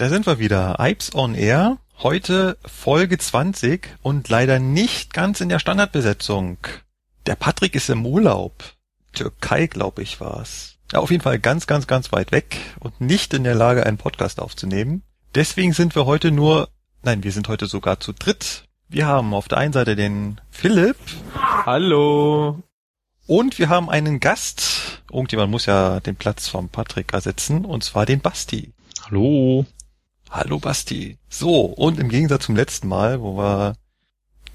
Da sind wir wieder. Ipes on Air. Heute Folge 20 und leider nicht ganz in der Standardbesetzung. Der Patrick ist im Urlaub. Türkei, glaube ich, war's. Ja, auf jeden Fall ganz, ganz, ganz weit weg und nicht in der Lage, einen Podcast aufzunehmen. Deswegen sind wir heute nur, nein, wir sind heute sogar zu dritt. Wir haben auf der einen Seite den Philipp. Hallo. Und wir haben einen Gast. Irgendjemand muss ja den Platz vom Patrick ersetzen, und zwar den Basti. Hallo. Hallo Basti. So, und im Gegensatz zum letzten Mal, wo wir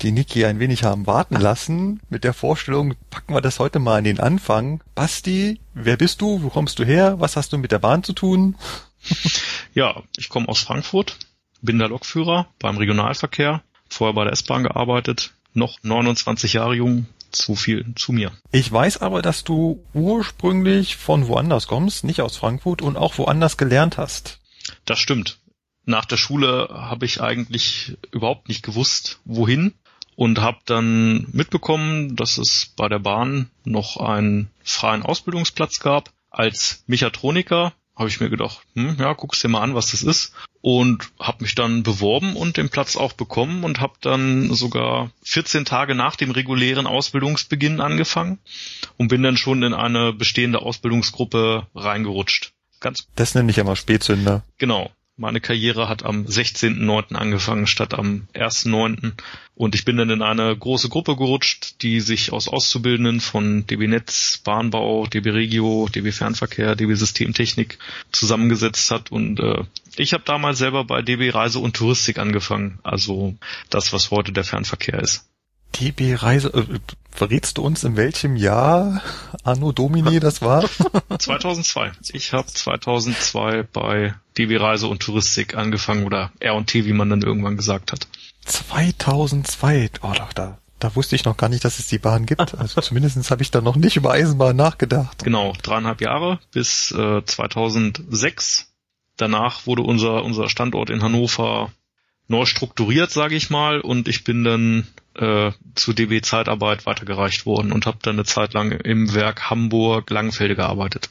die Niki ein wenig haben warten lassen, mit der Vorstellung, packen wir das heute mal an den Anfang. Basti, wer bist du? Wo kommst du her? Was hast du mit der Bahn zu tun? Ja, ich komme aus Frankfurt, bin der Lokführer beim Regionalverkehr, vorher bei der S-Bahn gearbeitet, noch 29 Jahre jung, zu viel zu mir. Ich weiß aber, dass du ursprünglich von woanders kommst, nicht aus Frankfurt und auch woanders gelernt hast. Das stimmt. Nach der Schule habe ich eigentlich überhaupt nicht gewusst, wohin und habe dann mitbekommen, dass es bei der Bahn noch einen freien Ausbildungsplatz gab als Mechatroniker habe ich mir gedacht, hm, ja, guck's dir mal an, was das ist. Und habe mich dann beworben und den Platz auch bekommen und habe dann sogar 14 Tage nach dem regulären Ausbildungsbeginn angefangen und bin dann schon in eine bestehende Ausbildungsgruppe reingerutscht. Ganz das nenne ich immer Spätzünder. Genau. Meine Karriere hat am 16.09. angefangen statt am 1.09. Und ich bin dann in eine große Gruppe gerutscht, die sich aus Auszubildenden von DB Netz, Bahnbau, DB Regio, DB Fernverkehr, DB Systemtechnik zusammengesetzt hat. Und äh, ich habe damals selber bei DB Reise und Touristik angefangen. Also das, was heute der Fernverkehr ist. DB Reise, äh, verrätst du uns, in welchem Jahr Anno Domini das war? 2002. Ich habe 2002 bei DB Reise und Touristik angefangen oder R&T, wie man dann irgendwann gesagt hat. 2002, oh doch, da, da wusste ich noch gar nicht, dass es die Bahn gibt. Also zumindest habe ich da noch nicht über Eisenbahn nachgedacht. Genau, dreieinhalb Jahre bis äh, 2006. Danach wurde unser, unser Standort in Hannover neu strukturiert, sage ich mal, und ich bin dann äh, zu DB Zeitarbeit weitergereicht worden und habe dann eine Zeit lang im Werk Hamburg Langfelde gearbeitet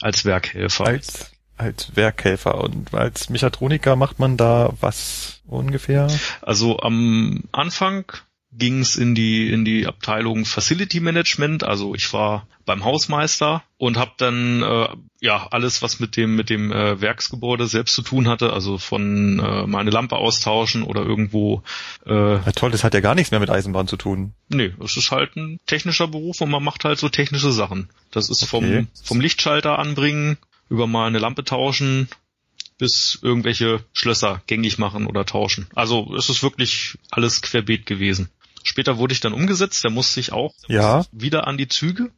als Werkhelfer. Als als Werkhelfer und als Mechatroniker macht man da was ungefähr? Also am Anfang ging es in die in die Abteilung Facility Management. Also ich war beim Hausmeister und habe dann äh, ja alles, was mit dem mit dem äh, Werksgebäude selbst zu tun hatte. Also von äh, meine Lampe austauschen oder irgendwo. Äh, ja, toll, das hat ja gar nichts mehr mit Eisenbahn zu tun. Nee, es ist halt ein technischer Beruf und man macht halt so technische Sachen. Das ist okay. vom vom Lichtschalter anbringen über mal eine Lampe tauschen bis irgendwelche Schlösser gängig machen oder tauschen. Also es ist wirklich alles querbeet gewesen. Später wurde ich dann umgesetzt, da musste ich auch ja. wieder an die Züge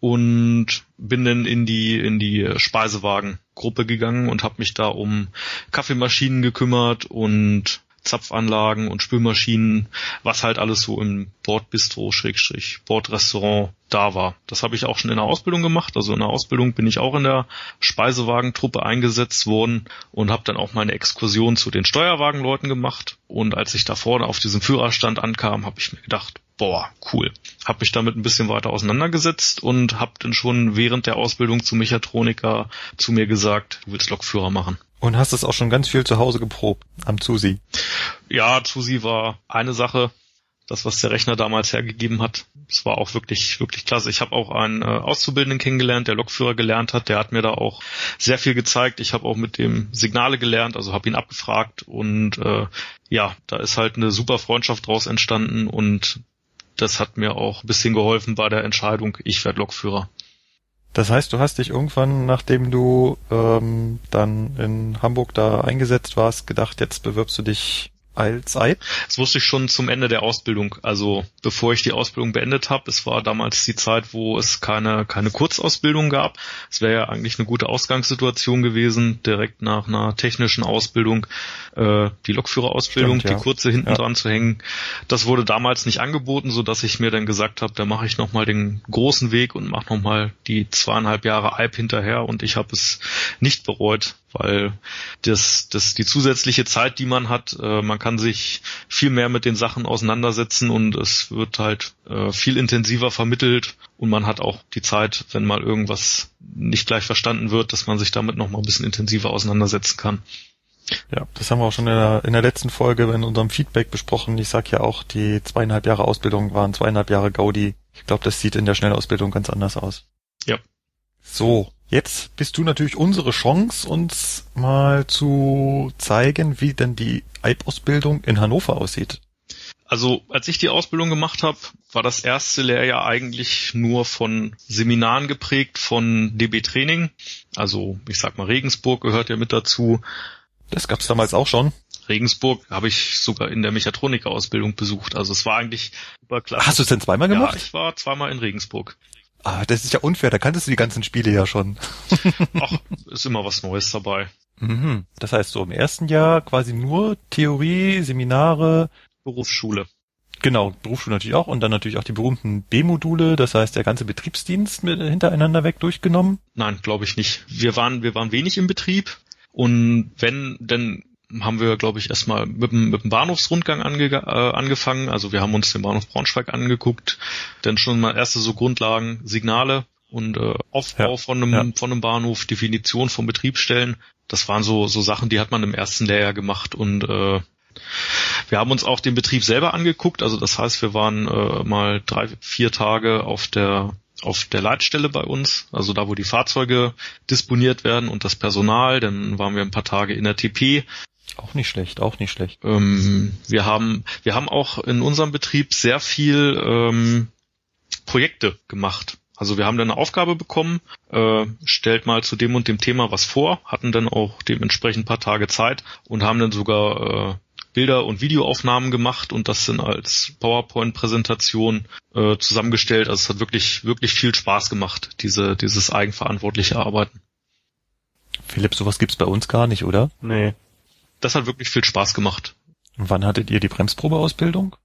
und bin dann in die in die Speisewagengruppe gegangen und habe mich da um Kaffeemaschinen gekümmert und Zapfanlagen und Spülmaschinen, was halt alles so im Bordbistro, Schrägstrich, Bordrestaurant da war. Das habe ich auch schon in der Ausbildung gemacht. Also in der Ausbildung bin ich auch in der Speisewagentruppe eingesetzt worden und habe dann auch meine Exkursion zu den Steuerwagenleuten gemacht. Und als ich da vorne auf diesem Führerstand ankam, habe ich mir gedacht, boah, cool. Hab mich damit ein bisschen weiter auseinandergesetzt und hab dann schon während der Ausbildung zum Mechatroniker zu mir gesagt, du willst Lokführer machen. Und hast es auch schon ganz viel zu Hause geprobt am Zusi? Ja, Zusi war eine Sache. Das, was der Rechner damals hergegeben hat, das war auch wirklich, wirklich klasse. Ich habe auch einen äh, Auszubildenden kennengelernt, der Lokführer gelernt hat. Der hat mir da auch sehr viel gezeigt. Ich habe auch mit dem Signale gelernt, also habe ihn abgefragt und äh, ja, da ist halt eine super Freundschaft draus entstanden und das hat mir auch ein bisschen geholfen bei der Entscheidung, ich werde Lokführer. Das heißt, du hast dich irgendwann, nachdem du ähm, dann in Hamburg da eingesetzt warst, gedacht, jetzt bewirbst du dich Allzeit? Das wusste ich schon zum Ende der Ausbildung. Also bevor ich die Ausbildung beendet habe, es war damals die Zeit, wo es keine, keine Kurzausbildung gab. Es wäre ja eigentlich eine gute Ausgangssituation gewesen, direkt nach einer technischen Ausbildung äh, die Lokführerausbildung, Stimmt, ja. die kurze hinten ja. dran zu hängen. Das wurde damals nicht angeboten, so dass ich mir dann gesagt habe, da mache ich nochmal den großen Weg und mache nochmal die zweieinhalb Jahre Alp hinterher und ich habe es nicht bereut, weil das, das die zusätzliche Zeit, die man hat, äh, man kann sich viel mehr mit den Sachen auseinandersetzen und es wird halt äh, viel intensiver vermittelt und man hat auch die Zeit, wenn mal irgendwas nicht gleich verstanden wird, dass man sich damit noch mal ein bisschen intensiver auseinandersetzen kann. Ja, das haben wir auch schon in der, in der letzten Folge in unserem Feedback besprochen. Ich sag ja auch, die zweieinhalb Jahre Ausbildung waren zweieinhalb Jahre Gaudi. Ich glaube, das sieht in der Schnellausbildung ganz anders aus. Ja. So, jetzt bist du natürlich unsere Chance, uns mal zu zeigen, wie denn die EIB-Ausbildung in Hannover aussieht. Also als ich die Ausbildung gemacht habe, war das erste Lehrjahr eigentlich nur von Seminaren geprägt, von DB Training. Also ich sag mal, Regensburg gehört ja mit dazu. Das gab's damals auch schon. Regensburg habe ich sogar in der Mechatronik-Ausbildung besucht. Also es war eigentlich super klasse. Hast du es denn zweimal gemacht? Ja, ich war zweimal in Regensburg. Ah, das ist ja unfair, da kanntest du die ganzen Spiele ja schon. Ach, ist immer was Neues dabei. Mhm. Das heißt, so im ersten Jahr quasi nur Theorie, Seminare. Berufsschule. Genau, Berufsschule natürlich auch und dann natürlich auch die berühmten B-Module, das heißt der ganze Betriebsdienst mit hintereinander weg durchgenommen. Nein, glaube ich nicht. Wir waren, wir waren wenig im Betrieb und wenn, dann haben wir, glaube ich, erstmal mit, dem, mit dem Bahnhofsrundgang ange, äh, angefangen. Also wir haben uns den Bahnhof Braunschweig angeguckt, dann schon mal erste so Grundlagen, Signale und äh, Aufbau ja, von einem ja. von einem Bahnhof, Definition von Betriebsstellen. Das waren so so Sachen, die hat man im ersten Lehrjahr gemacht und äh, wir haben uns auch den Betrieb selber angeguckt. Also das heißt, wir waren äh, mal drei, vier Tage auf der auf der Leitstelle bei uns, also da, wo die Fahrzeuge disponiert werden und das Personal. Dann waren wir ein paar Tage in der TP. Auch nicht schlecht, auch nicht schlecht. Ähm, wir haben, wir haben auch in unserem Betrieb sehr viel ähm, Projekte gemacht. Also wir haben dann eine Aufgabe bekommen, äh, stellt mal zu dem und dem Thema was vor, hatten dann auch dementsprechend ein paar Tage Zeit und haben dann sogar äh, Bilder und Videoaufnahmen gemacht und das dann als PowerPoint-Präsentation äh, zusammengestellt. Also es hat wirklich, wirklich viel Spaß gemacht, diese, dieses eigenverantwortliche Arbeiten. Philipp, sowas gibt's bei uns gar nicht, oder? Nee. Das hat wirklich viel Spaß gemacht. Wann hattet ihr die Bremsprobeausbildung?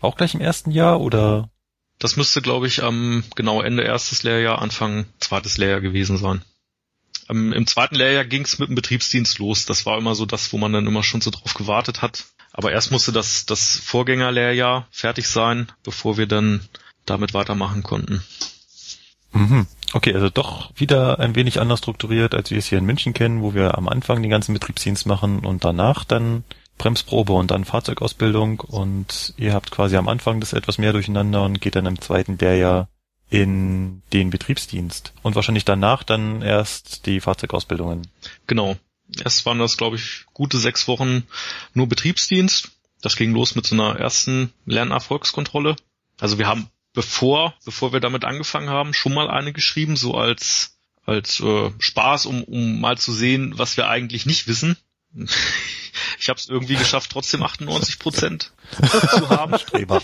Auch gleich im ersten Jahr oder? Das müsste, glaube ich, am genau Ende erstes Lehrjahr, Anfang zweites Lehrjahr gewesen sein. Ähm, Im zweiten Lehrjahr ging es mit dem Betriebsdienst los. Das war immer so das, wo man dann immer schon so drauf gewartet hat. Aber erst musste das, das Vorgängerlehrjahr fertig sein, bevor wir dann damit weitermachen konnten. Mhm. Okay, also doch wieder ein wenig anders strukturiert, als wir es hier in München kennen, wo wir am Anfang den ganzen Betriebsdienst machen und danach dann Bremsprobe und dann Fahrzeugausbildung und ihr habt quasi am Anfang das etwas mehr durcheinander und geht dann im zweiten Lehrjahr in den Betriebsdienst und wahrscheinlich danach dann erst die Fahrzeugausbildungen. Genau. Erst waren das, glaube ich, gute sechs Wochen nur Betriebsdienst. Das ging los mit so einer ersten Lernerfolgskontrolle. Also wir haben bevor, bevor wir damit angefangen haben, schon mal eine geschrieben, so als als äh, Spaß, um, um mal zu sehen, was wir eigentlich nicht wissen. Ich habe es irgendwie geschafft, trotzdem 98 Prozent zu haben. Streber.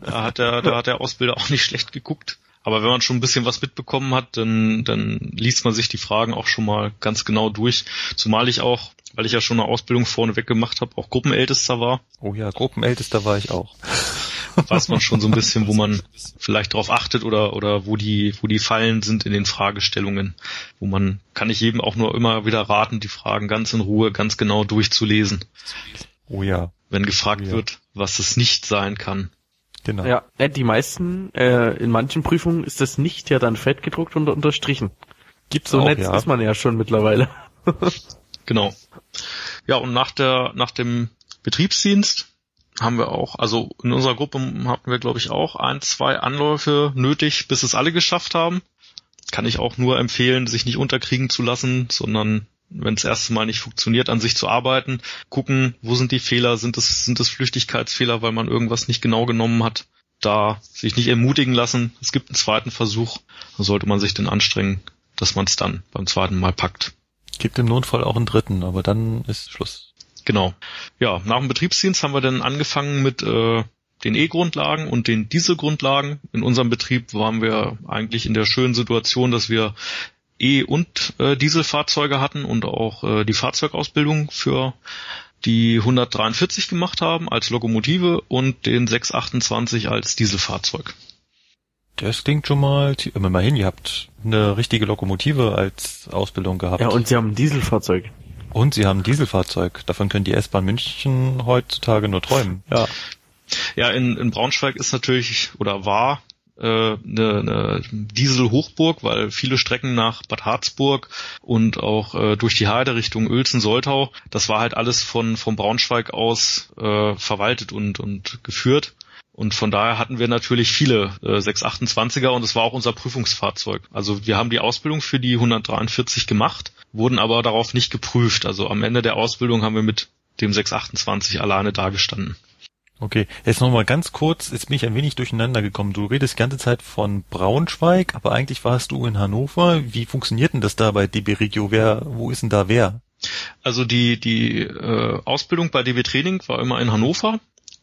Da hat der, da hat der Ausbilder auch nicht schlecht geguckt. Aber wenn man schon ein bisschen was mitbekommen hat, dann, dann liest man sich die Fragen auch schon mal ganz genau durch. Zumal ich auch, weil ich ja schon eine Ausbildung vorneweg gemacht habe, auch Gruppenältester war. Oh ja, Gruppenältester war ich auch. Weiß man schon so ein bisschen, wo man vielleicht drauf achtet oder, oder wo die, wo die Fallen sind in den Fragestellungen, wo man, kann ich jedem auch nur immer wieder raten, die Fragen ganz in Ruhe, ganz genau durchzulesen. Oh ja. Wenn gefragt oh ja. wird, was es nicht sein kann. Genau. Ja, die meisten, äh, in manchen Prüfungen ist das nicht ja dann fett gedruckt und unterstrichen. Gibt so auch, nett ja. ist man ja schon mittlerweile. genau. Ja, und nach der, nach dem Betriebsdienst haben wir auch, also in unserer Gruppe hatten wir, glaube ich, auch ein, zwei Anläufe nötig, bis es alle geschafft haben. Kann ich auch nur empfehlen, sich nicht unterkriegen zu lassen, sondern wenn es erste Mal nicht funktioniert, an sich zu arbeiten, gucken, wo sind die Fehler, sind es, sind es Flüchtigkeitsfehler, weil man irgendwas nicht genau genommen hat, da sich nicht ermutigen lassen, es gibt einen zweiten Versuch, dann sollte man sich denn anstrengen, dass man es dann beim zweiten Mal packt. Gibt im Notfall auch einen dritten, aber dann ist Schluss. Genau. Ja, nach dem Betriebsdienst haben wir dann angefangen mit äh, den E-Grundlagen und den Dieselgrundlagen. In unserem Betrieb waren wir eigentlich in der schönen Situation, dass wir E- und äh, Dieselfahrzeuge hatten und auch äh, die Fahrzeugausbildung für die 143 gemacht haben als Lokomotive und den 628 als Dieselfahrzeug. Das klingt schon mal, immerhin, ihr habt eine richtige Lokomotive als Ausbildung gehabt. Ja, und sie haben ein Dieselfahrzeug. Und sie haben ein Dieselfahrzeug. Davon können die S-Bahn München heutzutage nur träumen. Ja. Ja, in, in Braunschweig ist natürlich oder war äh, eine, eine Diesel-Hochburg, weil viele Strecken nach Bad Harzburg und auch äh, durch die Heide Richtung Uelzen-Soltau, das war halt alles von vom Braunschweig aus äh, verwaltet und, und geführt. Und von daher hatten wir natürlich viele äh, 628er und es war auch unser Prüfungsfahrzeug. Also wir haben die Ausbildung für die 143 gemacht, wurden aber darauf nicht geprüft. Also am Ende der Ausbildung haben wir mit dem 628 alleine dagestanden. Okay, jetzt nochmal ganz kurz, jetzt bin ich ein wenig durcheinander gekommen. Du redest die ganze Zeit von Braunschweig, aber eigentlich warst du in Hannover. Wie funktioniert denn das da bei DB Regio? Wer, wo ist denn da wer? Also die, die äh, Ausbildung bei DB Training war immer in Hannover.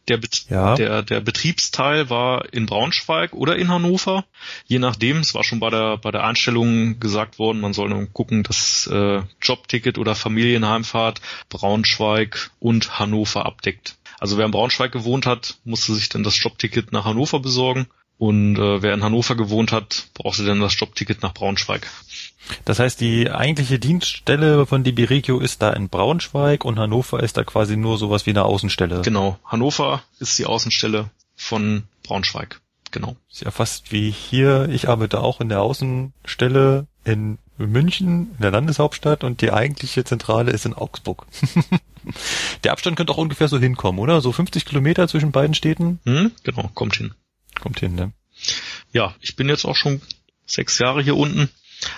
Der, Bet ja. der, der Betriebsteil war in Braunschweig oder in Hannover. Je nachdem, es war schon bei der, bei der Einstellung gesagt worden, man soll nur gucken, dass äh, Jobticket oder Familienheimfahrt Braunschweig und Hannover abdeckt. Also wer in Braunschweig gewohnt hat, musste sich dann das Jobticket nach Hannover besorgen. Und äh, wer in Hannover gewohnt hat, brauchte dann das Jobticket nach Braunschweig. Das heißt, die eigentliche Dienststelle von DB Regio ist da in Braunschweig und Hannover ist da quasi nur sowas wie eine Außenstelle. Genau. Hannover ist die Außenstelle von Braunschweig. Genau. Ist ja fast wie hier. Ich arbeite auch in der Außenstelle in München, in der Landeshauptstadt und die eigentliche Zentrale ist in Augsburg. Der Abstand könnte auch ungefähr so hinkommen, oder? So 50 Kilometer zwischen beiden Städten? Hm, genau, kommt hin. Kommt hin, ne? Ja, ich bin jetzt auch schon sechs Jahre hier unten.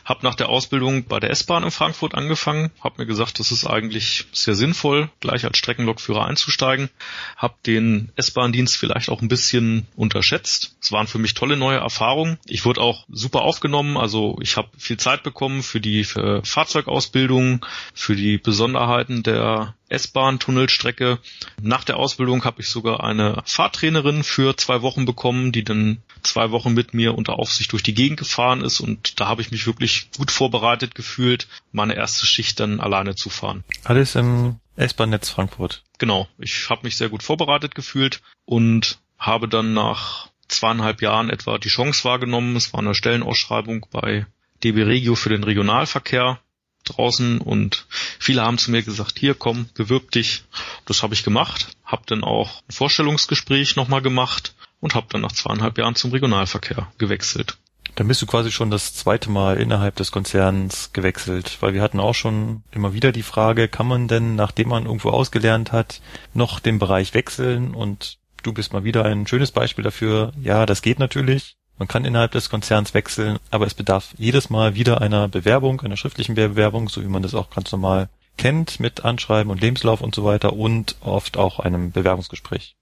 Hab nach der Ausbildung bei der S-Bahn in Frankfurt angefangen, hab mir gesagt, das ist eigentlich sehr sinnvoll, gleich als Streckenlokführer einzusteigen. Hab den S-Bahn-Dienst vielleicht auch ein bisschen unterschätzt. Es waren für mich tolle neue Erfahrungen. Ich wurde auch super aufgenommen, also ich habe viel Zeit bekommen für die für Fahrzeugausbildung, für die Besonderheiten der S-Bahn-Tunnelstrecke. Nach der Ausbildung habe ich sogar eine Fahrtrainerin für zwei Wochen bekommen, die dann zwei Wochen mit mir unter Aufsicht durch die Gegend gefahren ist und da habe ich mich wirklich gut vorbereitet gefühlt, meine erste Schicht dann alleine zu fahren. Alles im S-Bahn-Netz Frankfurt. Genau, ich habe mich sehr gut vorbereitet gefühlt und habe dann nach zweieinhalb Jahren etwa die Chance wahrgenommen. Es war eine Stellenausschreibung bei DB Regio für den Regionalverkehr draußen und viele haben zu mir gesagt, hier komm, bewirb dich. Das habe ich gemacht, habe dann auch ein Vorstellungsgespräch nochmal gemacht und habe dann nach zweieinhalb Jahren zum Regionalverkehr gewechselt. Dann bist du quasi schon das zweite Mal innerhalb des Konzerns gewechselt, weil wir hatten auch schon immer wieder die Frage, kann man denn, nachdem man irgendwo ausgelernt hat, noch den Bereich wechseln? Und du bist mal wieder ein schönes Beispiel dafür. Ja, das geht natürlich. Man kann innerhalb des Konzerns wechseln, aber es bedarf jedes Mal wieder einer Bewerbung, einer schriftlichen Bewerbung, so wie man das auch ganz normal kennt, mit Anschreiben und Lebenslauf und so weiter und oft auch einem Bewerbungsgespräch.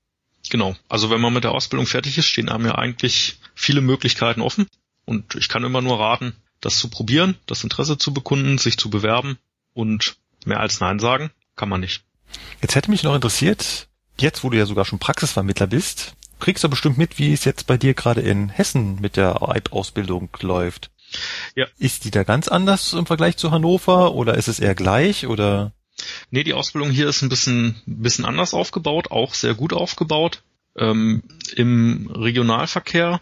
Genau. Also wenn man mit der Ausbildung fertig ist, stehen einem ja eigentlich viele Möglichkeiten offen. Und ich kann immer nur raten, das zu probieren, das Interesse zu bekunden, sich zu bewerben und mehr als Nein sagen kann man nicht. Jetzt hätte mich noch interessiert, jetzt wo du ja sogar schon Praxisvermittler bist, kriegst du bestimmt mit, wie es jetzt bei dir gerade in Hessen mit der Ausbildung läuft. Ja. Ist die da ganz anders im Vergleich zu Hannover oder ist es eher gleich oder? Nee, die Ausbildung hier ist ein bisschen, bisschen anders aufgebaut, auch sehr gut aufgebaut. Ähm, Im Regionalverkehr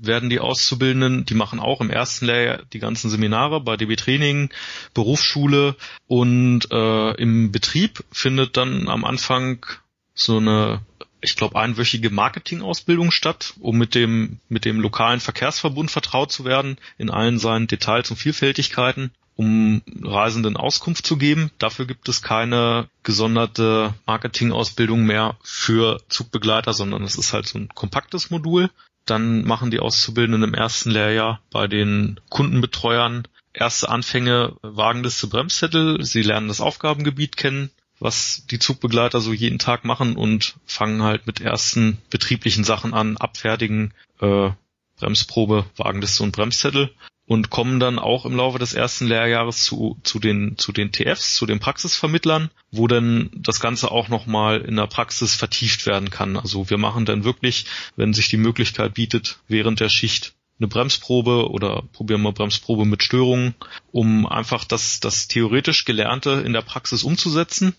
werden die Auszubildenden, die machen auch im ersten Lehrjahr die ganzen Seminare bei DB Training, Berufsschule und äh, im Betrieb findet dann am Anfang so eine ich glaube, einwöchige Marketingausbildung statt, um mit dem, mit dem lokalen Verkehrsverbund vertraut zu werden, in allen seinen Details und Vielfältigkeiten, um Reisenden Auskunft zu geben. Dafür gibt es keine gesonderte Marketingausbildung mehr für Zugbegleiter, sondern es ist halt so ein kompaktes Modul. Dann machen die Auszubildenden im ersten Lehrjahr bei den Kundenbetreuern erste Anfänge Wagenliste Bremszettel. Sie lernen das Aufgabengebiet kennen, was die Zugbegleiter so jeden Tag machen und fangen halt mit ersten betrieblichen Sachen an, abfertigen, äh, Bremsprobe, Wagenliste und Bremszettel und kommen dann auch im Laufe des ersten Lehrjahres zu, zu den, zu den TFs, zu den Praxisvermittlern, wo dann das Ganze auch nochmal in der Praxis vertieft werden kann. Also wir machen dann wirklich, wenn sich die Möglichkeit bietet, während der Schicht eine Bremsprobe oder probieren wir Bremsprobe mit Störungen, um einfach das, das theoretisch Gelernte in der Praxis umzusetzen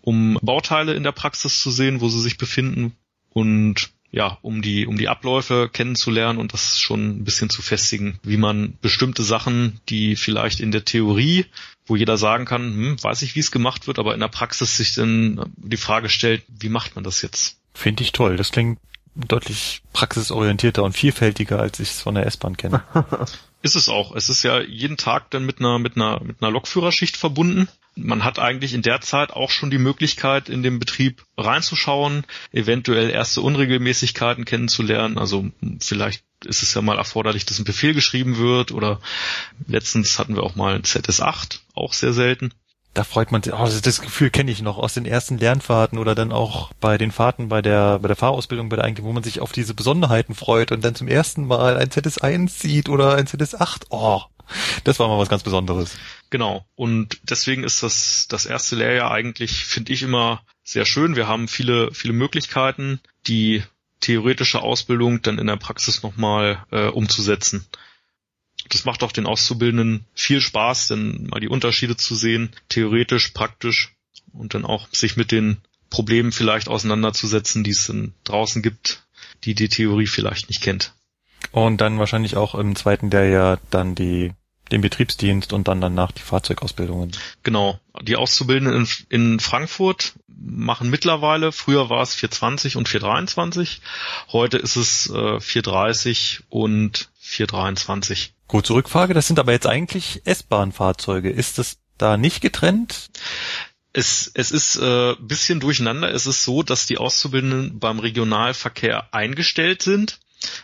um Bauteile in der Praxis zu sehen, wo sie sich befinden und ja, um die, um die Abläufe kennenzulernen und das schon ein bisschen zu festigen, wie man bestimmte Sachen, die vielleicht in der Theorie, wo jeder sagen kann, hm, weiß ich, wie es gemacht wird, aber in der Praxis sich dann die Frage stellt, wie macht man das jetzt? Finde ich toll. Das klingt deutlich praxisorientierter und vielfältiger, als ich es von der S-Bahn kenne. ist es auch. Es ist ja jeden Tag dann mit einer, mit einer, mit einer Lokführerschicht verbunden. Man hat eigentlich in der Zeit auch schon die Möglichkeit, in den Betrieb reinzuschauen, eventuell erste Unregelmäßigkeiten kennenzulernen. Also vielleicht ist es ja mal erforderlich, dass ein Befehl geschrieben wird oder letztens hatten wir auch mal ein ZS8, auch sehr selten da freut man sich, oh, das Gefühl kenne ich noch aus den ersten Lernfahrten oder dann auch bei den Fahrten bei der, bei der Fahrausbildung bei der Eigentümer, wo man sich auf diese Besonderheiten freut und dann zum ersten Mal ein ZS1 sieht oder ein ZS8. Oh, das war mal was ganz Besonderes. Genau. Und deswegen ist das, das erste Lehrjahr eigentlich, finde ich, immer sehr schön. Wir haben viele, viele Möglichkeiten, die theoretische Ausbildung dann in der Praxis nochmal äh, umzusetzen das macht auch den Auszubildenden viel Spaß, denn mal die Unterschiede zu sehen, theoretisch, praktisch und dann auch sich mit den Problemen vielleicht auseinanderzusetzen, die es draußen gibt, die die Theorie vielleicht nicht kennt. Und dann wahrscheinlich auch im zweiten der ja dann die den Betriebsdienst und dann danach die Fahrzeugausbildungen. Genau. Die Auszubildenden in, in Frankfurt machen mittlerweile, früher war es 420 und 423, heute ist es äh, 430 und 423. Gut, Zurückfrage, das sind aber jetzt eigentlich S-Bahn-Fahrzeuge. Ist das da nicht getrennt? Es, es ist äh, bisschen durcheinander. Es ist so, dass die Auszubildenden beim Regionalverkehr eingestellt sind,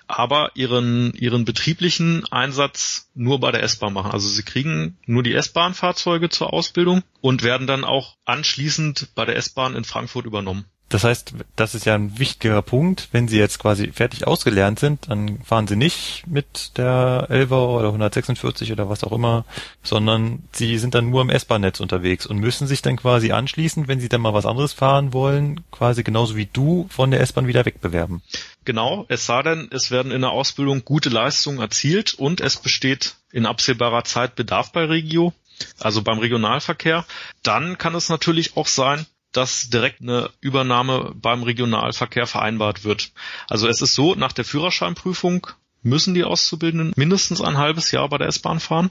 aber ihren, ihren betrieblichen Einsatz nur bei der S-Bahn machen. Also sie kriegen nur die S-Bahn-Fahrzeuge zur Ausbildung und werden dann auch anschließend bei der S-Bahn in Frankfurt übernommen. Das heißt, das ist ja ein wichtiger Punkt. Wenn Sie jetzt quasi fertig ausgelernt sind, dann fahren Sie nicht mit der 11 oder 146 oder was auch immer, sondern Sie sind dann nur im S-Bahn-Netz unterwegs und müssen sich dann quasi anschließend, wenn Sie dann mal was anderes fahren wollen, quasi genauso wie du von der S-Bahn wieder wegbewerben. Genau, es sei denn, es werden in der Ausbildung gute Leistungen erzielt und es besteht in absehbarer Zeit Bedarf bei Regio, also beim Regionalverkehr. Dann kann es natürlich auch sein, dass direkt eine Übernahme beim Regionalverkehr vereinbart wird. Also es ist so, nach der Führerscheinprüfung müssen die Auszubildenden mindestens ein halbes Jahr bei der S-Bahn fahren.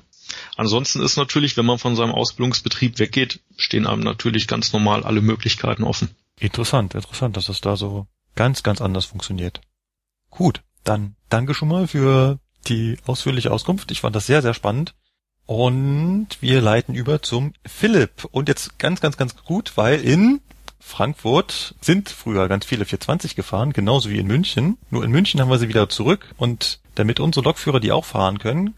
Ansonsten ist natürlich, wenn man von seinem Ausbildungsbetrieb weggeht, stehen einem natürlich ganz normal alle Möglichkeiten offen. Interessant, interessant, dass das da so ganz, ganz anders funktioniert. Gut, dann danke schon mal für die ausführliche Auskunft. Ich fand das sehr, sehr spannend. Und wir leiten über zum Philipp. Und jetzt ganz, ganz, ganz gut, weil in Frankfurt sind früher ganz viele 420 gefahren, genauso wie in München. Nur in München haben wir sie wieder zurück. Und damit unsere Lokführer die auch fahren können,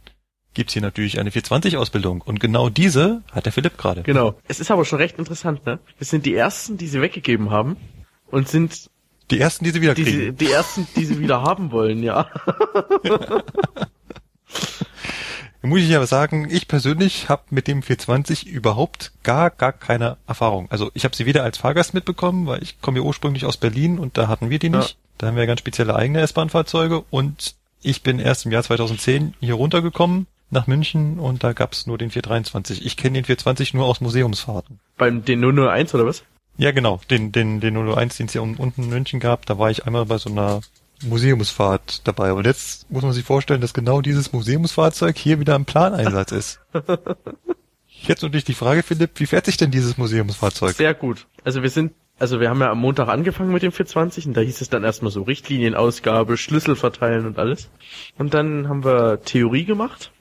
gibt's hier natürlich eine 420-Ausbildung. Und genau diese hat der Philipp gerade. Genau. Es ist aber schon recht interessant, ne? Wir sind die Ersten, die sie weggegeben haben und sind die Ersten, die sie wieder kriegen. Die, die Ersten, die sie wieder haben wollen, ja. muss ich aber sagen, ich persönlich habe mit dem 420 überhaupt gar, gar keine Erfahrung. Also ich habe sie weder als Fahrgast mitbekommen, weil ich komme ja ursprünglich aus Berlin und da hatten wir die nicht. Ja. Da haben wir ganz spezielle eigene S-Bahn-Fahrzeuge und ich bin erst im Jahr 2010 hier runtergekommen nach München und da gab's nur den 423. Ich kenne den 420 nur aus Museumsfahrten. Beim den 001 oder was? Ja, genau, den, den, den 001, den es hier unten in München gab, da war ich einmal bei so einer Museumsfahrt dabei. Und jetzt muss man sich vorstellen, dass genau dieses Museumsfahrzeug hier wieder im Planeinsatz ist. Jetzt natürlich die Frage, Philipp, wie fährt sich denn dieses Museumsfahrzeug? Sehr gut. Also wir sind, also wir haben ja am Montag angefangen mit dem 420 und da hieß es dann erstmal so Richtlinienausgabe, Schlüssel verteilen und alles. Und dann haben wir Theorie gemacht.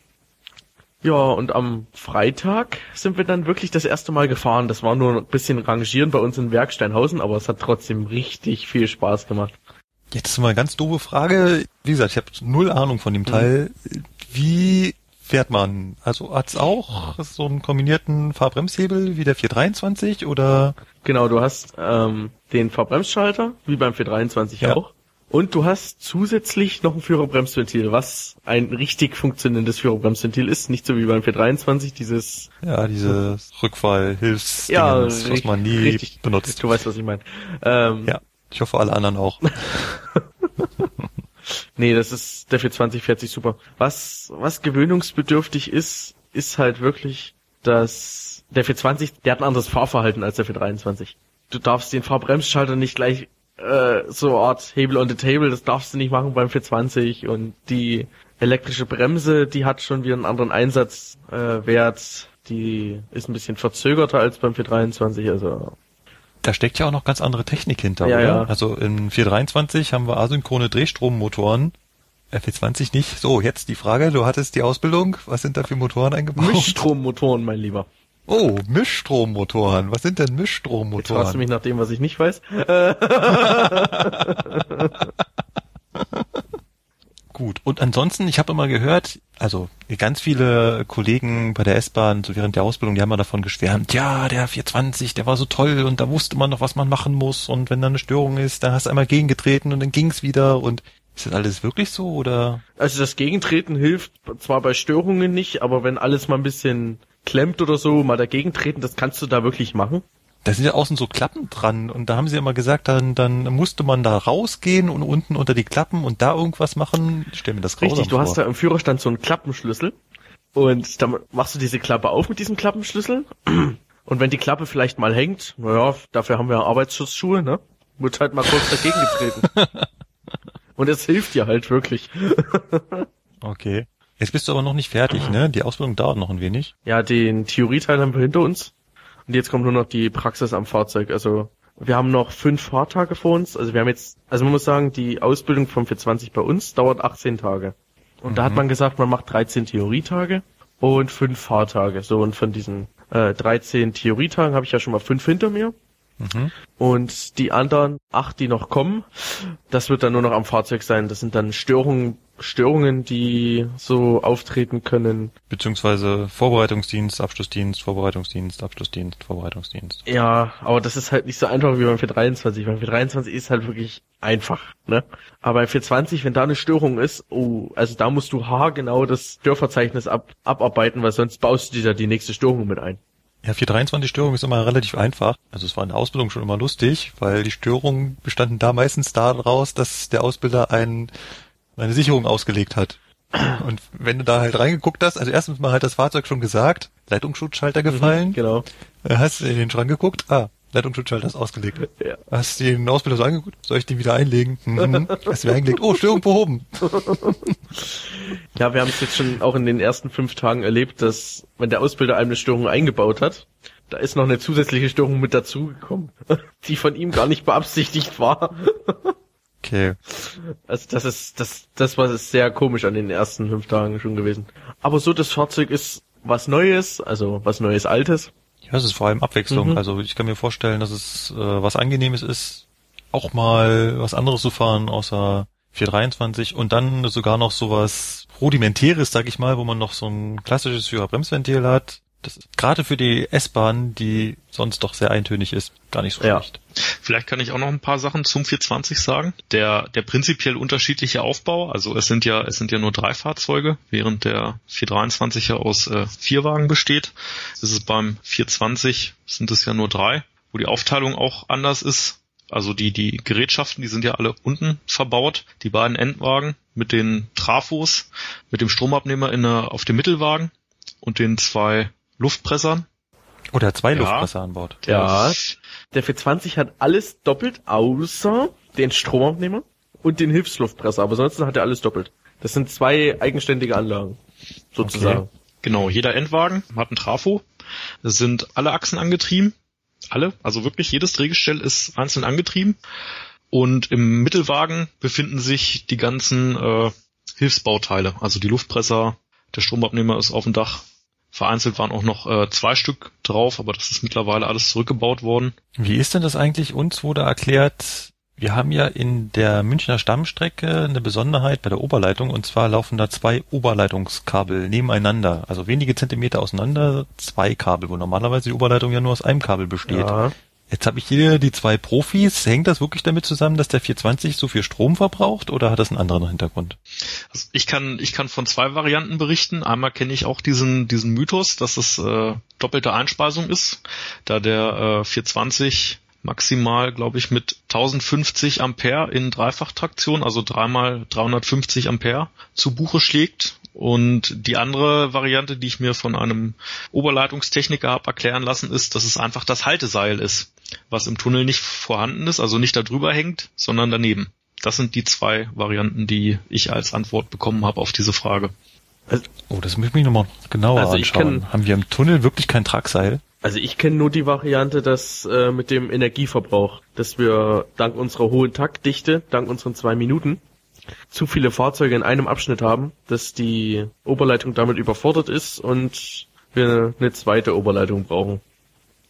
Ja, und am Freitag sind wir dann wirklich das erste Mal gefahren. Das war nur ein bisschen rangieren bei uns in Werksteinhausen, aber es hat trotzdem richtig viel Spaß gemacht. Jetzt mal eine ganz doofe Frage. Wie gesagt, ich habe null Ahnung von dem mhm. Teil. Mhm. Wie fährt man? Also hat's auch so einen kombinierten Fahrbremshebel wie der 423 oder? Genau, du hast ähm, den Fahrbremsschalter, wie beim 423 ja. auch. Und du hast zusätzlich noch ein Führerbremsventil, was ein richtig funktionierendes Führerbremsventil ist, nicht so wie beim 423 dieses ja dieses Rückfallhilfs, ja, was man nie richtig, benutzt. Du weißt, was ich meine. Ähm, ja. Ich hoffe, alle anderen auch. nee, das ist der für 2040 super. Was, was gewöhnungsbedürftig ist, ist halt wirklich, dass der 420, der hat ein anderes Fahrverhalten als der 423. Du darfst den Fahrbremsschalter nicht gleich äh, so Art Hebel on the Table, das darfst du nicht machen beim 420 und die elektrische Bremse, die hat schon wieder einen anderen Einsatzwert, äh, die ist ein bisschen verzögerter als beim 423, also Da steckt ja auch noch ganz andere Technik hinter, Ja, oder? ja. Also in 423 haben wir asynchrone Drehstrommotoren. F420 nicht. So, jetzt die Frage, du hattest die Ausbildung, was sind da für Motoren eingebaut? Mischstrommotoren, mein Lieber. Oh, Mischstrommotoren. Was sind denn Jetzt fragst du Mischstrommotoren? mich nach dem, was ich nicht weiß. Gut. Und ansonsten, ich habe immer gehört, also ganz viele Kollegen bei der S-Bahn, so während der Ausbildung, die haben immer davon geschwärmt, ja, der 420, der war so toll und da wusste man noch, was man machen muss und wenn da eine Störung ist, dann hast du einmal gegengetreten und dann ging's wieder und ist das alles wirklich so oder? Also das Gegentreten hilft zwar bei Störungen nicht, aber wenn alles mal ein bisschen klemmt oder so, mal dagegen treten, das kannst du da wirklich machen. Da sind ja außen so Klappen dran und da haben sie immer gesagt, dann, dann musste man da rausgehen und unten unter die Klappen und da irgendwas machen. Ich stell mir das grausam Richtig, du vor. hast da im Führerstand so einen Klappenschlüssel und dann machst du diese Klappe auf mit diesem Klappenschlüssel und wenn die Klappe vielleicht mal hängt, naja, dafür haben wir Arbeitsschutzschuhe, ne? Wird halt mal kurz dagegen getreten. und es hilft dir halt wirklich. Okay. Jetzt bist du aber noch nicht fertig, ne? Die Ausbildung dauert noch ein wenig. Ja, den Theorieteil haben wir hinter uns. Und jetzt kommt nur noch die Praxis am Fahrzeug. Also wir haben noch fünf Fahrtage vor uns. Also wir haben jetzt, also man muss sagen, die Ausbildung vom 420 bei uns dauert 18 Tage. Und da hat man gesagt, man macht 13 Theorietage und fünf Fahrtage. So, und von diesen äh, 13 Theorietagen habe ich ja schon mal fünf hinter mir. Mhm. Und die anderen acht, die noch kommen, das wird dann nur noch am Fahrzeug sein. Das sind dann Störungen, Störungen, die so auftreten können. Beziehungsweise Vorbereitungsdienst, Abschlussdienst, Vorbereitungsdienst, Abschlussdienst, Vorbereitungsdienst. Ja, aber das ist halt nicht so einfach wie beim 423. Beim 423 ist halt wirklich einfach, ne? Aber beim 420, wenn da eine Störung ist, oh, also da musst du haargenau das Störverzeichnis ab, abarbeiten, weil sonst baust du dir da die nächste Störung mit ein. Ja, 423 Störung ist immer relativ einfach. Also es war in der Ausbildung schon immer lustig, weil die Störungen bestanden da meistens daraus, dass der Ausbilder ein, eine Sicherung ausgelegt hat. Und wenn du da halt reingeguckt hast, also erstens mal hat das Fahrzeug schon gesagt, Leitungsschutzschalter gefallen, Genau. Äh, hast in den Schrank geguckt, ah, Leitungsschutzschalter ist ausgelegt. Ja. Hast den Ausbilder so angeguckt, soll ich den wieder einlegen? Mhm. Hast du wieder eingelegt, oh, Störung behoben. Ja, wir haben es jetzt schon auch in den ersten fünf Tagen erlebt, dass wenn der Ausbilder einem eine Störung eingebaut hat, da ist noch eine zusätzliche Störung mit dazugekommen, die von ihm gar nicht beabsichtigt war. Okay. Also das ist, das, das war sehr komisch an den ersten fünf Tagen schon gewesen. Aber so, das Fahrzeug ist was Neues, also was Neues Altes. Ja, es ist vor allem Abwechslung. Mhm. Also ich kann mir vorstellen, dass es äh, was Angenehmes ist, auch mal was anderes zu fahren außer 423 und dann sogar noch sowas rudimentäres, sag ich mal, wo man noch so ein klassisches Führerbremsventil hat. Das ist gerade für die S-Bahn, die sonst doch sehr eintönig ist, gar nicht so Ja. schlecht. Vielleicht kann ich auch noch ein paar Sachen zum 420 sagen. Der, der prinzipiell unterschiedliche Aufbau, also es sind ja, es sind ja nur drei Fahrzeuge, während der 423 ja aus äh, vier Wagen besteht. Ist es beim 420 sind es ja nur drei, wo die Aufteilung auch anders ist. Also die, die Gerätschaften, die sind ja alle unten verbaut. Die beiden Endwagen mit den Trafos, mit dem Stromabnehmer in der, auf dem Mittelwagen und den zwei Luftpressern. Oder zwei Ja. Luftpresser an Bord. Ja. Der 420 hat alles doppelt, außer den Stromabnehmer und den Hilfsluftpresser, aber ansonsten hat er alles doppelt. Das sind zwei eigenständige Anlagen, sozusagen. Genau, jeder Endwagen hat ein Trafo. Es sind alle Achsen angetrieben. Alle, also wirklich jedes Drehgestell ist einzeln angetrieben. Und im Mittelwagen befinden sich die ganzen äh, Hilfsbauteile, also die Luftpresser, der Stromabnehmer ist auf dem Dach. Vereinzelt waren auch noch äh, zwei Stück drauf, aber das ist mittlerweile alles zurückgebaut worden. Wie ist denn das eigentlich? Uns wurde erklärt, wir haben ja in der Münchner Stammstrecke eine Besonderheit bei der Oberleitung und zwar laufen da zwei Oberleitungskabel nebeneinander, also wenige Zentimeter auseinander, zwei Kabel, wo normalerweise die Oberleitung ja nur aus einem Kabel besteht. Ja. Jetzt habe ich hier die zwei Profis. Hängt das wirklich damit zusammen, dass der 420 so viel Strom verbraucht oder hat das einen anderen Hintergrund? Also ich kann, ich kann von zwei Varianten berichten. Einmal kenne ich auch diesen, diesen Mythos, dass es äh, doppelte Einspeisung ist, da der äh, 420 maximal, glaube ich, mit 1050 Ampere in Dreifachtraktion, also dreimal 350 Ampere zu Buche schlägt. Und die andere Variante, die ich mir von einem Oberleitungstechniker habe erklären lassen, ist, dass es einfach das Halteseil ist, was im Tunnel nicht vorhanden ist, also nicht da drüber hängt, sondern daneben. Das sind die zwei Varianten, die ich als Antwort bekommen habe auf diese Frage. Oh, das muss ich mir nochmal genauer Also ich anschauen. kenn- Haben wir im Tunnel wirklich kein Tragseil? Also ich kenne nur die Variante, dass äh, mit dem Energieverbrauch, dass wir dank unserer hohen Taktdichte, dank unseren zwei Minuten, zu viele Fahrzeuge in einem Abschnitt haben, dass die Oberleitung damit überfordert ist und wir eine zweite Oberleitung brauchen.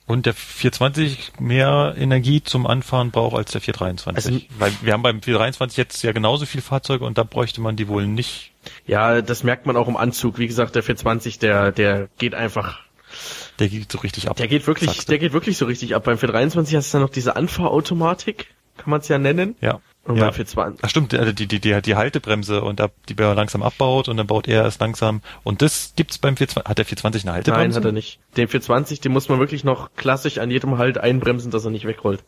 Und der 420 mehr Energie zum Anfahren braucht als der 423. Also, Weil wir haben beim 423 jetzt ja genauso viel Fahrzeuge und da bräuchte man die wohl nicht. Ja, das merkt man auch im Anzug. Wie gesagt, der 420, der, der geht einfach. Der geht so richtig ab. Der geht wirklich, der geht wirklich so richtig ab. Beim 423 hast du dann noch diese Anfahrautomatik, kann man es ja nennen. Ja. Und ja. beim 420. Ach stimmt, die, die, die, die Haltebremse und da, die er langsam abbaut und dann baut er es langsam. Und das gibt's beim 420. Hat der 420 eine Haltebremse? Nein, hat er nicht. Den 420, den muss man wirklich noch klassisch an jedem Halt einbremsen, dass er nicht wegrollt.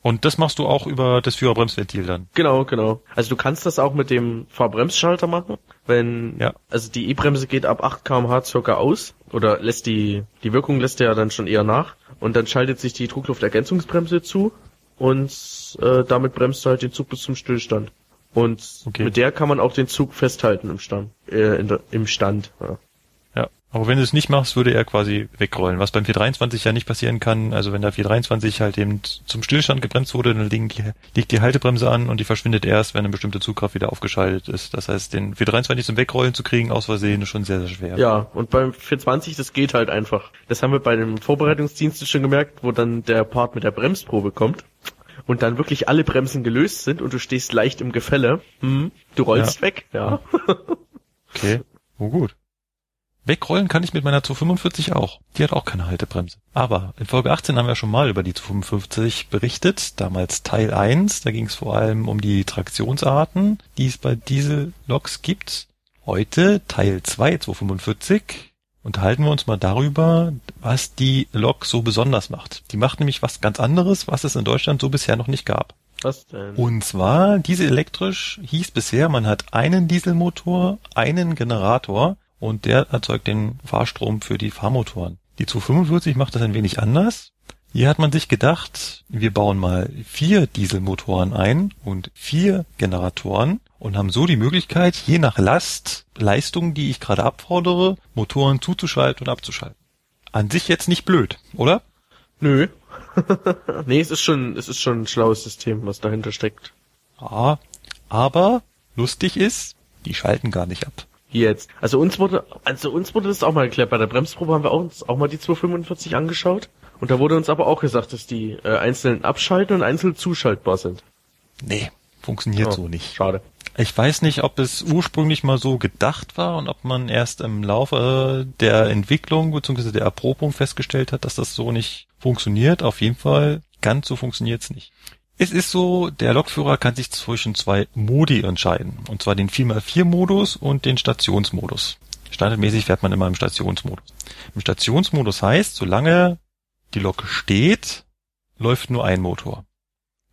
Und das machst du auch über das Führerbremsventil dann? Genau, genau. Also du kannst das auch mit dem Fahrbremsschalter machen, wenn, ja. also die E-Bremse geht ab 8 kmh circa aus, oder lässt die, die Wirkung lässt ja dann schon eher nach, und dann schaltet sich die Druckluftergänzungsbremse zu, und äh, damit bremst du halt den Zug bis zum Stillstand. Und okay. mit der kann man auch den Zug festhalten im Stand. Äh, in im Stand. Ja. Aber wenn du es nicht machst, würde er quasi wegrollen. Was beim 423 ja nicht passieren kann. Also wenn der 423 halt eben zum Stillstand gebremst wurde, dann liegt die, liegt die Haltebremse an und die verschwindet erst, wenn eine bestimmte Zugkraft wieder aufgeschaltet ist. Das heißt, den 423 zum Wegrollen zu kriegen aus Versehen ist schon sehr, sehr schwer. Ja, und beim 420, das geht halt einfach. Das haben wir bei dem Vorbereitungsdienst schon gemerkt, wo dann der Part mit der Bremsprobe kommt und dann wirklich alle Bremsen gelöst sind und du stehst leicht im Gefälle, hm, du rollst ja. weg, ja. okay, oh gut. Wegrollen kann ich mit meiner 245 auch. Die hat auch keine Haltebremse. Aber in Folge 18 haben wir schon mal über die 255 berichtet. Damals Teil 1. Da ging es vor allem um die Traktionsarten, die es bei Diesel-Loks gibt. Heute Teil 2 245 unterhalten wir uns mal darüber, was die Lok so besonders macht. Die macht nämlich was ganz anderes, was es in Deutschland so bisher noch nicht gab. Was denn? Und zwar, diese elektrisch hieß bisher, man hat einen Dieselmotor, einen Generator und der erzeugt den Fahrstrom für die Fahrmotoren. Die 245 macht das ein wenig anders. Hier hat man sich gedacht, wir bauen mal vier Dieselmotoren ein und vier Generatoren und haben so die Möglichkeit, je nach Last, Leistung, die ich gerade abfordere, Motoren zuzuschalten und abzuschalten. An sich jetzt nicht blöd, oder? Nö. nee, es ist schon, es ist schon ein schlaues System, was dahinter steckt. Ja, aber lustig ist, die schalten gar nicht ab. Jetzt. Also uns wurde, also uns wurde das auch mal erklärt. Bei der Bremsprobe haben wir auch, uns auch mal die 245 angeschaut. Und da wurde uns aber auch gesagt, dass die äh, einzeln abschalten und einzeln zuschaltbar sind. Nee, funktioniert oh, so nicht. Schade. Ich weiß nicht, ob es ursprünglich mal so gedacht war und ob man erst im Laufe der Entwicklung bzw. der Erprobung festgestellt hat, dass das so nicht funktioniert. Auf jeden Fall ganz so funktioniert's nicht. Es ist so, der Lokführer kann sich zwischen zwei Modi entscheiden. Und zwar den 4x4-Modus und den Stationsmodus. Standardmäßig fährt man immer im Stationsmodus. Im Stationsmodus heißt, solange die Lok steht, läuft nur ein Motor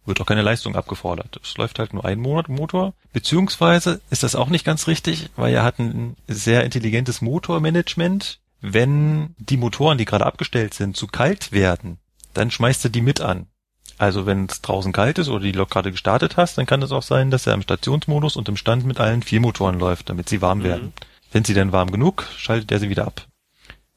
wird auch keine Leistung abgefordert. Es läuft halt nur ein Motor. Beziehungsweise ist das auch nicht ganz richtig, weil er hat ein sehr intelligentes Motormanagement. Wenn die Motoren, die gerade abgestellt sind, zu kalt werden, dann schmeißt er die mit an. Also wenn es draußen kalt ist oder die Lok gerade gestartet hast, dann kann es auch sein, dass er im Stationsmodus und im Stand mit allen vier Motoren läuft, damit sie warm mhm. werden. Wenn sie dann warm genug, schaltet er sie wieder ab.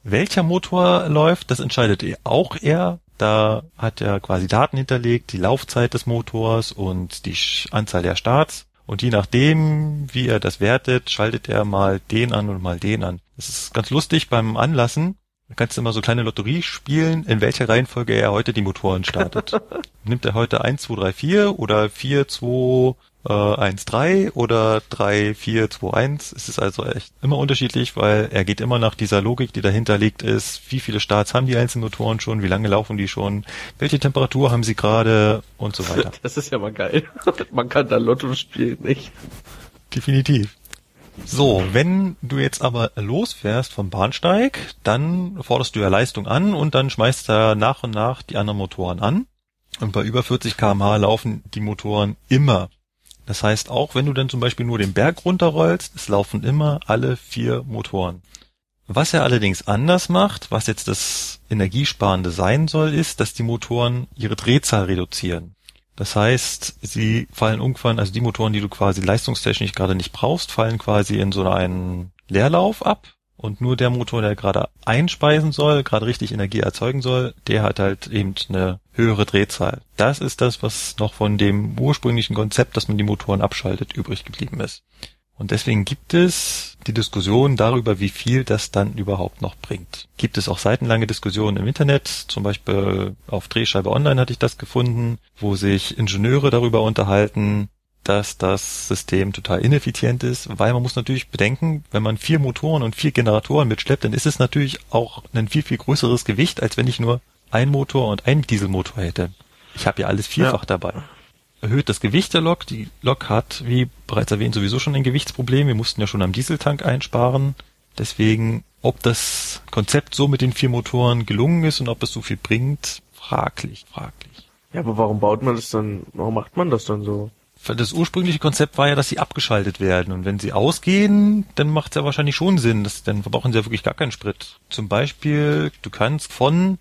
Welcher Motor läuft, das entscheidet auch er da hat er quasi Daten hinterlegt, die Laufzeit des Motors und die Anzahl der Starts. Und je nachdem, wie er das wertet, schaltet er mal den an und mal den an. Das ist ganz lustig beim Anlassen. Da kannst du immer so kleine Lotterie spielen, in welcher Reihenfolge er heute die Motoren startet. Nimmt er heute 1, 2, 3, 4 oder 4, 2, äh, 1-3 oder 3-4-2-1. Es ist also echt immer unterschiedlich, weil er geht immer nach dieser Logik, die dahinter liegt, ist, wie viele Starts haben die einzelnen Motoren schon, wie lange laufen die schon, welche Temperatur haben sie gerade und so weiter. Das ist ja mal geil. Man kann da Lotto spielen, nicht? Definitiv. So, wenn du jetzt aber losfährst vom Bahnsteig, dann forderst du ja Leistung an und dann schmeißt er nach und nach die anderen Motoren an. Und bei über 40 kmh laufen die Motoren immer das heißt, auch wenn du dann zum Beispiel nur den Berg runterrollst, es laufen immer alle vier Motoren. Was er allerdings anders macht, was jetzt das Energiesparende sein soll, ist, dass die Motoren ihre Drehzahl reduzieren. Das heißt, sie fallen irgendwann, also die Motoren, die du quasi leistungstechnisch gerade nicht brauchst, fallen quasi in so einen Leerlauf ab Und nur der Motor, der gerade einspeisen soll, gerade richtig Energie erzeugen soll, der hat halt eben eine höhere Drehzahl. Das ist das, was noch von dem ursprünglichen Konzept, dass man die Motoren abschaltet, übrig geblieben ist. Und deswegen gibt es die Diskussion darüber, wie viel das dann überhaupt noch bringt. Gibt es auch seitenlange Diskussionen im Internet, zum Beispiel auf Drehscheibe Online hatte ich das gefunden, wo sich Ingenieure darüber unterhalten, dass das System total ineffizient ist, weil man muss natürlich bedenken, wenn man vier Motoren und vier Generatoren mitschleppt, dann ist es natürlich auch ein viel, viel größeres Gewicht, als wenn ich nur ein Motor und einen Dieselmotor hätte. Ich habe ja alles vierfach ja. dabei. Erhöht das Gewicht der Lok. Die Lok hat, wie bereits erwähnt, sowieso schon ein Gewichtsproblem. Wir mussten ja schon am Dieseltank einsparen. Deswegen, ob das Konzept so mit den vier Motoren gelungen ist und ob es so viel bringt, fraglich, fraglich. Ja, aber warum baut man das dann, warum macht man das dann so? das ursprüngliche Konzept war ja, dass sie abgeschaltet werden. Und wenn sie ausgehen, dann macht es ja wahrscheinlich schon Sinn. Das, dann verbrauchen sie ja wirklich gar keinen Sprit. Zum Beispiel, du kannst von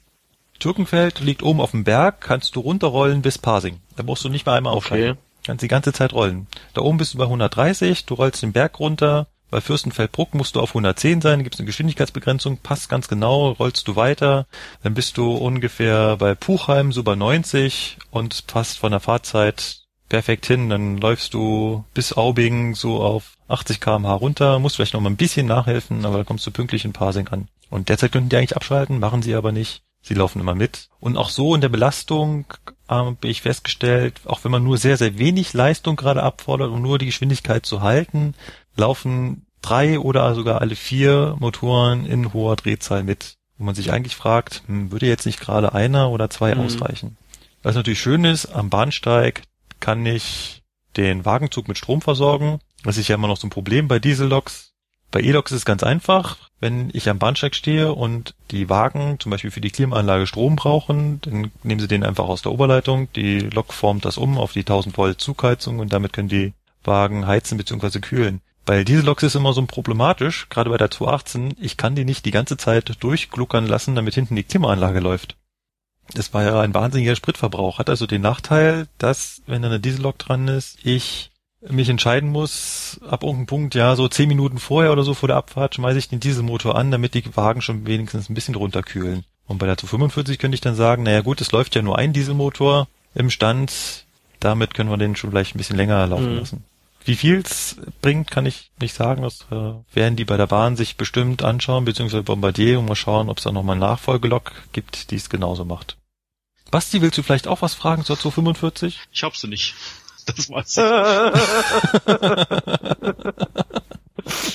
Türkenfeld, liegt oben auf dem Berg, kannst du runterrollen bis Parsing. Da brauchst du nicht mal einmal aufschalten. Okay. Kannst die ganze Zeit rollen. Da oben bist du bei 130, du rollst den Berg runter. Bei Fürstenfeldbruck musst du auf 110 sein, gibt es eine Geschwindigkeitsbegrenzung, passt ganz genau, rollst du weiter, dann bist du ungefähr bei Puchheim so bei 90 und passt von der Fahrzeit perfekt hin. Dann läufst du bis Aubing so auf 80 kmh runter, musst vielleicht noch mal ein bisschen nachhelfen, aber dann kommst du pünktlich in Parsing an. Und derzeit könnten die eigentlich abschalten, machen sie aber nicht. Sie laufen immer mit. Und auch so in der Belastung habe ich festgestellt, auch wenn man nur sehr, sehr wenig Leistung gerade abfordert, um nur die Geschwindigkeit zu halten, laufen drei oder sogar alle vier Motoren in hoher Drehzahl mit. Wo man sich eigentlich fragt, hm, würde jetzt nicht gerade einer oder zwei mhm. ausreichen? Was natürlich schön ist, am Bahnsteig, kann ich den Wagenzug mit Strom versorgen. Das ist ja immer noch so ein Problem bei Dieselloks. Bei E-Loks ist es ganz einfach. Wenn ich am Bahnsteig stehe und die Wagen zum Beispiel für die Klimaanlage Strom brauchen, dann nehmen sie den einfach aus der Oberleitung. Die Lok formt das um auf die 1000 Volt Zugheizung und damit können die Wagen heizen bzw. kühlen. Bei Dieselloks ist immer so problematisch, gerade bei der 218, ich kann die nicht die ganze Zeit durchgluckern lassen, damit hinten die Klimaanlage läuft. Es war ja ein wahnsinniger Spritverbrauch. Hat also den Nachteil, dass, wenn da eine Diesellok dran ist, ich mich entscheiden muss, ab irgendeinem Punkt, ja, so zehn Minuten vorher oder so vor der Abfahrt schmeiße ich den Dieselmotor an, damit die Wagen schon wenigstens ein bisschen runterkühlen. Und bei der 245 könnte ich dann sagen, naja gut, es läuft ja nur ein Dieselmotor im Stand, damit können wir den schon vielleicht ein bisschen länger laufen mhm. lassen. Wie viel's bringt, kann ich nicht sagen. Das äh, werden die bei der Bahn sich bestimmt anschauen, beziehungsweise Bombardier und mal schauen, ob es da nochmal eine Nachfolgelok gibt, die es genauso macht. Basti, willst du vielleicht auch was fragen zur 245? Ich hab sie nicht. Das weiß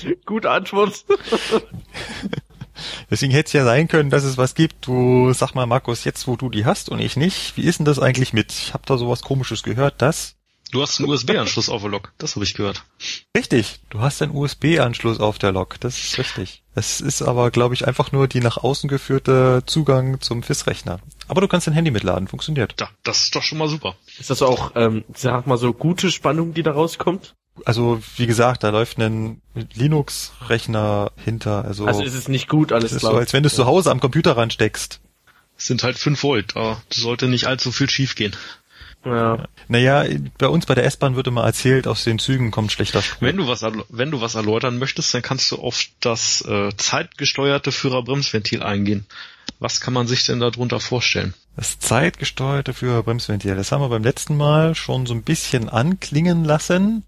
ich. Gute Antwort. Deswegen hätte es ja sein können, dass es was gibt. Du sag mal, Markus, jetzt wo du die hast und ich nicht, wie ist denn das eigentlich mit? Ich habe da sowas komisches gehört, dass Du hast einen USB-Anschluss auf der Lok, das habe ich gehört. Richtig, du hast einen USB-Anschluss auf der Lok, das ist richtig. Es ist aber, glaube ich, einfach nur die nach außen geführte Zugang zum FIS-Rechner. Aber du kannst dein Handy mitladen, funktioniert. Ja, das ist doch schon mal super. Ist das auch, ähm, sag mal so, gute Spannung, die da rauskommt? Also, wie gesagt, da läuft ein Linux-Rechner hinter. Also, also ist es nicht gut, alles klar. So, als wenn du es zu Hause am Computer ransteckst. Es sind halt 5 Volt, aber sollte nicht allzu viel schief gehen. Ja. Naja, bei uns bei der S-Bahn wird immer erzählt, aus den Zügen kommt schlechter Strom. Wenn du was, wenn du was erläutern möchtest, dann kannst du auf das äh, zeitgesteuerte Führerbremsventil eingehen. Was kann man sich denn darunter vorstellen? Das zeitgesteuerte Führerbremsventil, das haben wir beim letzten Mal schon so ein bisschen anklingen lassen.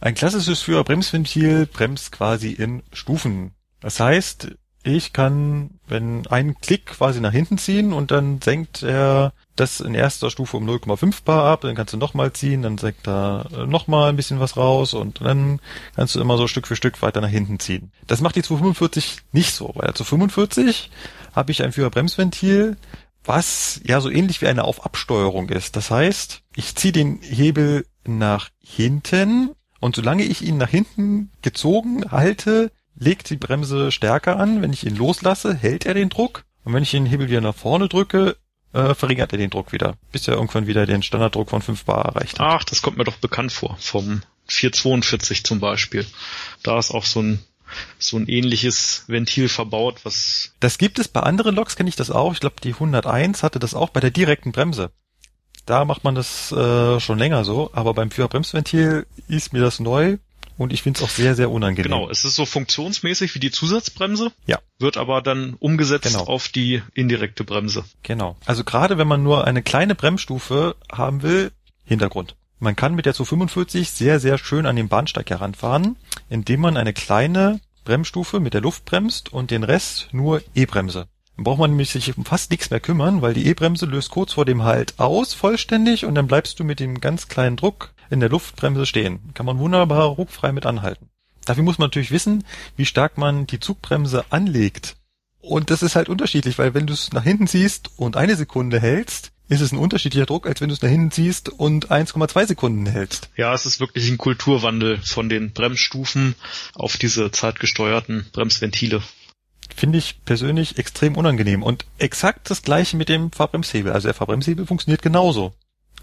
Ein klassisches Führerbremsventil bremst quasi in Stufen. Das heißt, ich kann, wenn einen Klick quasi nach hinten ziehen und dann senkt er das in erster Stufe um 0,5 Bar ab, dann kannst du nochmal ziehen, dann senkt er äh, nochmal ein bisschen was raus und dann kannst du immer so Stück für Stück weiter nach hinten ziehen. Das macht die 245 nicht so, weil der 245 habe ich ein Führerbremsventil, was ja so ähnlich wie eine Auf-Absteuerung ist. Das heißt, ich ziehe den Hebel nach hinten und solange ich ihn nach hinten gezogen halte, legt die Bremse stärker an. Wenn ich ihn loslasse, hält er den Druck. Und wenn ich den Hebel wieder nach vorne drücke, äh, verringert er den Druck wieder, bis er irgendwann wieder den Standarddruck von 5 Bar erreicht hat. Ach, das kommt mir doch bekannt vor, vom 442 zum Beispiel. Da ist auch so ein so ein ähnliches Ventil verbaut, was... Das gibt es bei anderen Loks, kenne ich das auch. Ich glaube, die 101 hatte das auch bei der direkten Bremse. Da macht man das äh, schon länger so, aber beim Führerbremsventil ist mir das neu. Und ich finde es auch sehr, sehr unangenehm. Genau, es ist so funktionsmäßig wie die Zusatzbremse. Ja. Wird aber dann umgesetzt Genau. auf die indirekte Bremse. Genau. Also gerade wenn man nur eine kleine Bremsstufe haben will, Hintergrund. Man kann mit der 245 sehr, sehr schön an den Bahnsteig heranfahren, indem man eine kleine Bremsstufe mit der Luft bremst und den Rest nur E-Bremse. Dann braucht man nämlich sich um fast nichts mehr kümmern, weil die E-Bremse löst kurz vor dem Halt aus vollständig und dann bleibst du mit dem ganz kleinen Druck in der Luftbremse stehen. Kann man wunderbar ruckfrei mit anhalten. Dafür muss man natürlich wissen, wie stark man die Zugbremse anlegt. Und das ist halt unterschiedlich, weil wenn du es nach hinten ziehst und eine Sekunde hältst, ist es ein unterschiedlicher Druck, als wenn du es nach hinten ziehst und 1,2 Sekunden hältst. Ja, es ist wirklich ein Kulturwandel von den Bremsstufen auf diese zeitgesteuerten Bremsventile. Finde ich persönlich extrem unangenehm. Und exakt das gleiche mit dem Fahrbremshebel. Also der Fahrbremshebel funktioniert genauso.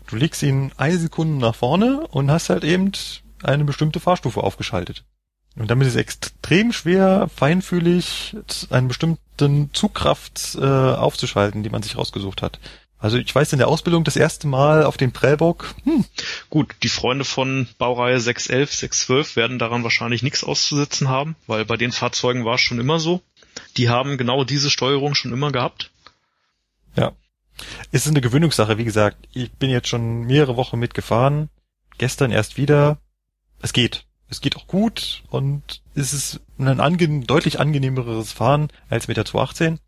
Du legst ihn eine Sekunde nach vorne und hast halt eben eine bestimmte Fahrstufe aufgeschaltet. Und damit ist es extrem schwer, feinfühlig einen bestimmten Zugkraft äh, aufzuschalten, die man sich rausgesucht hat. Also ich weiß in der Ausbildung das erste Mal auf den Prellbock, hm, Gut, die Freunde von Baureihe 611, 612 werden daran wahrscheinlich nichts auszusetzen haben, weil bei den Fahrzeugen war es schon immer so. Die haben genau diese Steuerung schon immer gehabt. Es ist eine Gewöhnungssache, wie gesagt. Ich bin jetzt schon mehrere Wochen mitgefahren. Gestern erst wieder. Es geht. Es geht auch gut und es ist ein ange deutlich angenehmeres Fahren als mit der 218.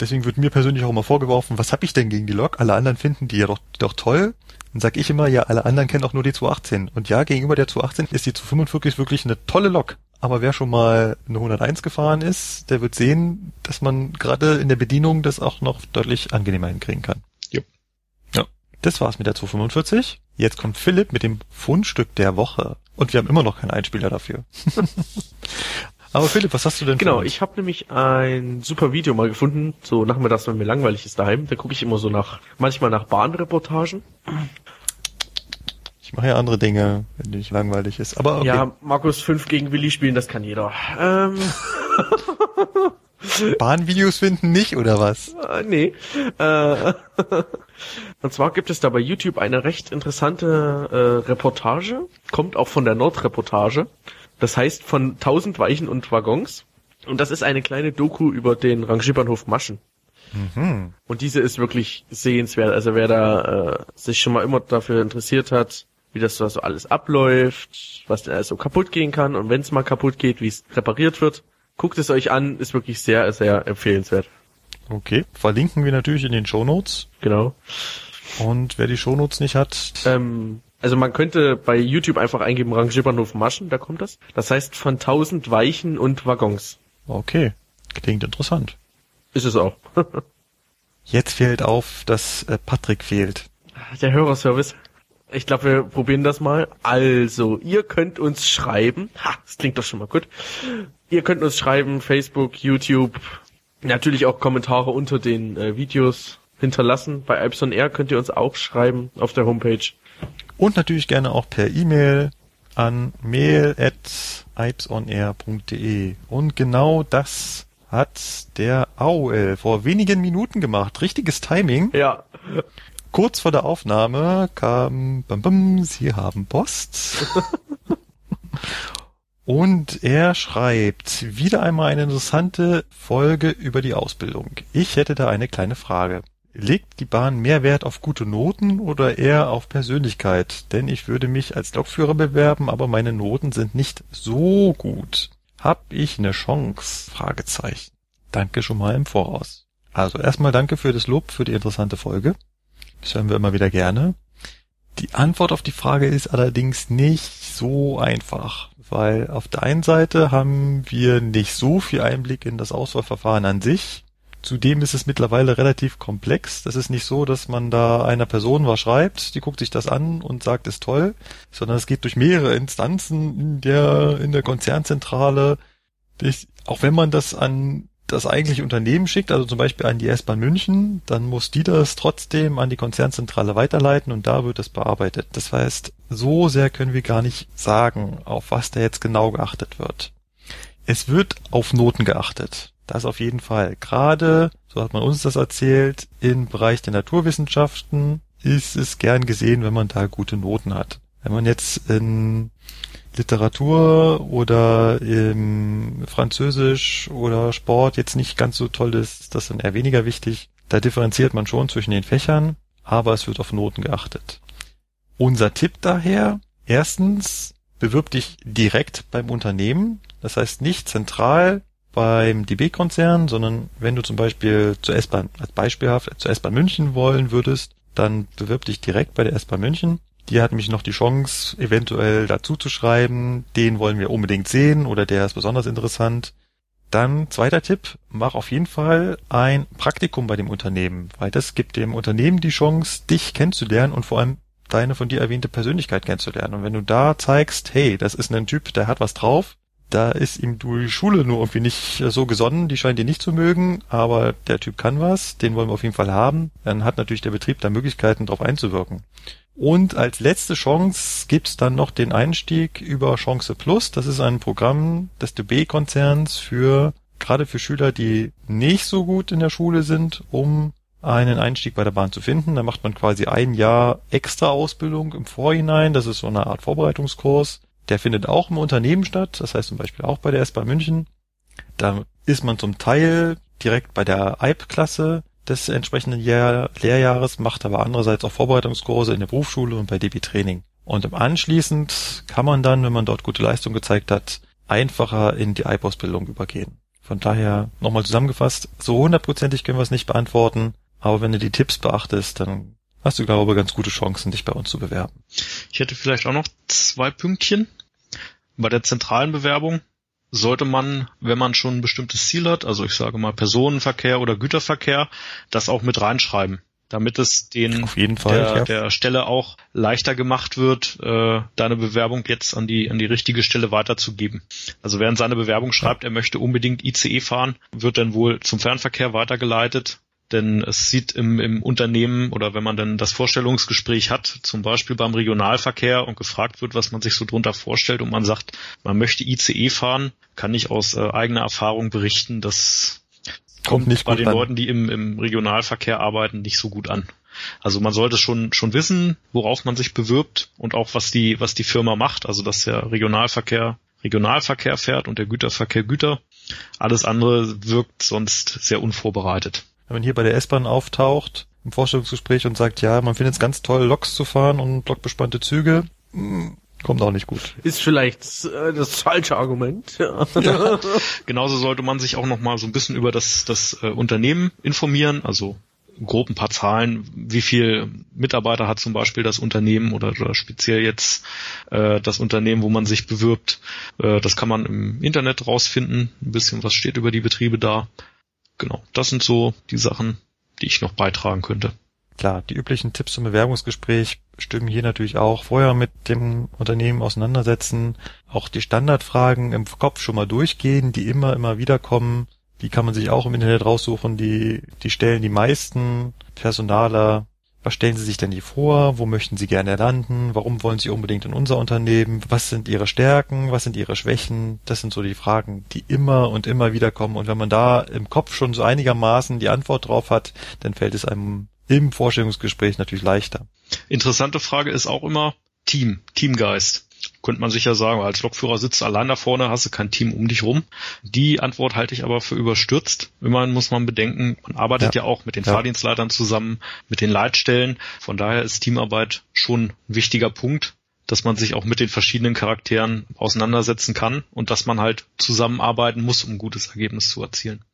Deswegen wird mir persönlich auch immer vorgeworfen, was habe ich denn gegen die Lok? Alle anderen finden die ja doch, doch toll. Dann sag ich immer, ja, alle anderen kennen auch nur die 218. Und ja, gegenüber der 218 ist die 245 wirklich eine tolle Lok. Aber wer schon mal eine 101 gefahren ist, der wird sehen, dass man gerade in der Bedienung das auch noch deutlich angenehmer hinkriegen kann. Jupp. Ja. Das war's mit der 245. Jetzt kommt Philipp mit dem Fundstück der Woche. Und wir haben immer noch keinen Einspieler dafür. Aber Philipp, was hast du denn für Genau, ich habe nämlich ein super Video mal gefunden, so nachmittags, wenn mir langweilig ist daheim. Da gucke ich immer so nach, manchmal nach Bahnreportagen. Ich mache ja andere Dinge, wenn nicht langweilig ist. Aber okay. Ja, Markus 5 gegen Willi spielen, das kann jeder. Ähm, Bahnvideos finden nicht, oder was? äh, nee. Äh, und zwar gibt es da bei YouTube eine recht interessante äh, Reportage, kommt auch von der Nordreportage. Das heißt von 1000 Weichen und Waggons. Und das ist eine kleine Doku über den Rangierbahnhof Maschen. Mhm. Und diese ist wirklich sehenswert. Also wer da äh, sich schon mal immer dafür interessiert hat, wie das da so alles abläuft, was denn alles so kaputt gehen kann und wenn es mal kaputt geht, wie es repariert wird, guckt es euch an, ist wirklich sehr, sehr empfehlenswert. Okay, verlinken wir natürlich in den Shownotes. Genau. Und wer die Shownotes nicht hat, Ähm, also man könnte bei YouTube einfach eingeben Rangierbahnhof Maschen, da kommt das. Das heißt von 1000 Weichen und Waggons. okay, klingt interessant. Ist es auch. Jetzt fällt auf, dass äh, Patrick fehlt. Der Hörerservice. Ich glaube, wir probieren das mal. Also, ihr könnt uns schreiben. Ha, das klingt doch schon mal gut. Ihr könnt uns schreiben, Facebook, YouTube, natürlich auch Kommentare unter den äh, Videos hinterlassen. Bei Ipson Air könnt ihr uns auch schreiben auf der Homepage. Und natürlich gerne auch per E-Mail an mail.ipesonair.de. Und genau das hat der AOL vor wenigen Minuten gemacht. Richtiges Timing. Ja. Kurz vor der Aufnahme kam, bam, bam, Sie haben Post. Und er schreibt wieder einmal eine interessante Folge über die Ausbildung. Ich hätte da eine kleine Frage. Legt die Bahn mehr Wert auf gute Noten oder eher auf Persönlichkeit? Denn ich würde mich als Lokführer bewerben, aber meine Noten sind nicht so gut. Hab ich eine Chance? Fragezeichen. Danke schon mal im Voraus. Also erstmal danke für das Lob für die interessante Folge. Das hören wir immer wieder gerne. Die Antwort auf die Frage ist allerdings nicht so einfach, weil auf der einen Seite haben wir nicht so viel Einblick in das Auswahlverfahren an sich. Zudem ist es mittlerweile relativ komplex. Das ist nicht so, dass man da einer Person was schreibt, die guckt sich das an und sagt, ist toll, sondern es geht durch mehrere Instanzen in der, in der Konzernzentrale. Ich, auch wenn man das an das eigentliche Unternehmen schickt, also zum Beispiel an die S-Bahn München, dann muss die das trotzdem an die Konzernzentrale weiterleiten und da wird es bearbeitet. Das heißt, so sehr können wir gar nicht sagen, auf was da jetzt genau geachtet wird. Es wird auf Noten geachtet. Das auf jeden Fall. Gerade, so hat man uns das erzählt, im Bereich der Naturwissenschaften ist es gern gesehen, wenn man da gute Noten hat. Wenn man jetzt in Literatur oder im Französisch oder Sport jetzt nicht ganz so toll ist, das ist dann eher weniger wichtig. Da differenziert man schon zwischen den Fächern, aber es wird auf Noten geachtet. Unser Tipp daher, erstens, bewirb dich direkt beim Unternehmen, das heißt nicht zentral beim DB-Konzern, sondern wenn du zum Beispiel zur S-Bahn, als beispielhaft zur S-Bahn München wollen würdest, dann bewirb dich direkt bei der S-Bahn München. Die hat mich noch die Chance, eventuell dazu zu schreiben, den wollen wir unbedingt sehen oder der ist besonders interessant. Dann zweiter Tipp, mach auf jeden Fall ein Praktikum bei dem Unternehmen, weil das gibt dem Unternehmen die Chance, dich kennenzulernen und vor allem deine von dir erwähnte Persönlichkeit kennenzulernen. Und wenn du da zeigst, hey, das ist ein Typ, der hat was drauf, da ist ihm die Schule nur irgendwie nicht so gesonnen, die scheint ihn nicht zu mögen, aber der Typ kann was, den wollen wir auf jeden Fall haben, dann hat natürlich der Betrieb da Möglichkeiten, darauf einzuwirken. Und als letzte Chance gibt's dann noch den Einstieg über Chance Plus. Das ist ein Programm des DB-Konzerns für gerade für Schüler, die nicht so gut in der Schule sind, um einen Einstieg bei der Bahn zu finden. Da macht man quasi ein Jahr extra Ausbildung im Vorhinein. Das ist so eine Art Vorbereitungskurs. Der findet auch im Unternehmen statt, das heißt zum Beispiel auch bei der S-Bahn München. Da ist man zum Teil direkt bei der EIP-Klasse des entsprechenden Jahr Lehrjahres, macht aber andererseits auch Vorbereitungskurse in der Berufsschule und bei DB Training. Und anschließend kann man dann, wenn man dort gute Leistung gezeigt hat, einfacher in die EIP-Ausbildung übergehen. Von daher nochmal zusammengefasst, so hundertprozentig können wir es nicht beantworten, aber wenn du die Tipps beachtest, dann hast du, glaube ich, ganz gute Chancen, dich bei uns zu bewerben. Ich hätte vielleicht auch noch zwei Pünktchen. Bei der zentralen Bewerbung sollte man, wenn man schon ein bestimmtes Ziel hat, also ich sage mal Personenverkehr oder Güterverkehr, das auch mit reinschreiben, damit es den Fall, der, ja. der Stelle auch leichter gemacht wird, äh, deine Bewerbung jetzt an die an die richtige Stelle weiterzugeben. Also während seine Bewerbung schreibt, er möchte unbedingt ICE fahren, wird dann wohl zum Fernverkehr weitergeleitet denn es sieht im, im Unternehmen oder wenn man dann das Vorstellungsgespräch hat, zum Beispiel beim Regionalverkehr und gefragt wird, was man sich so drunter vorstellt und man sagt, man möchte ICE fahren, kann ich aus äh, eigener Erfahrung berichten, dass kommt nicht bei den an. Leuten, die im, im Regionalverkehr arbeiten, nicht so gut an. Also man sollte schon schon wissen, worauf man sich bewirbt und auch was die was die Firma macht. Also dass der Regionalverkehr Regionalverkehr fährt und der Güterverkehr Güter. Alles andere wirkt sonst sehr unvorbereitet wenn man hier bei der S-Bahn auftaucht im Vorstellungsgespräch und sagt, ja, man findet es ganz toll, Loks zu fahren und blockbespannte Züge, hm, kommt auch nicht gut. Ist vielleicht äh, das falsche Argument. Ja. ja. Genauso sollte man sich auch noch mal so ein bisschen über das, das äh, Unternehmen informieren, also grob ein paar Zahlen, wie viel Mitarbeiter hat zum Beispiel das Unternehmen oder, oder speziell jetzt äh, das Unternehmen, wo man sich bewirbt. Äh, das kann man im Internet rausfinden, ein bisschen was steht über die Betriebe da genau, das sind so die Sachen, die ich noch beitragen könnte. Klar, die üblichen Tipps zum Bewerbungsgespräch stimmen hier natürlich auch. Vorher mit dem Unternehmen auseinandersetzen, auch die Standardfragen im Kopf schon mal durchgehen, die immer, immer wieder kommen. Die kann man sich auch im Internet raussuchen, die, die stellen die meisten Personaler was stellen Sie sich denn hier vor? Wo möchten Sie gerne landen? Warum wollen Sie unbedingt in unser Unternehmen? Was sind Ihre Stärken? Was sind Ihre Schwächen? Das sind so die Fragen, die immer und immer wieder kommen. Und wenn man da im Kopf schon so einigermaßen die Antwort drauf hat, dann fällt es einem im Vorstellungsgespräch natürlich leichter. Interessante Frage ist auch immer Team, Teamgeist könnte man sicher sagen, als Lokführer sitzt du allein da vorne, hast du kein Team um dich rum. Die Antwort halte ich aber für überstürzt. Immerhin muss man bedenken, man arbeitet ja, ja auch mit den ja. Fahrdienstleitern zusammen, mit den Leitstellen. Von daher ist Teamarbeit schon ein wichtiger Punkt, dass man sich auch mit den verschiedenen Charakteren auseinandersetzen kann und dass man halt zusammenarbeiten muss, um ein gutes Ergebnis zu erzielen.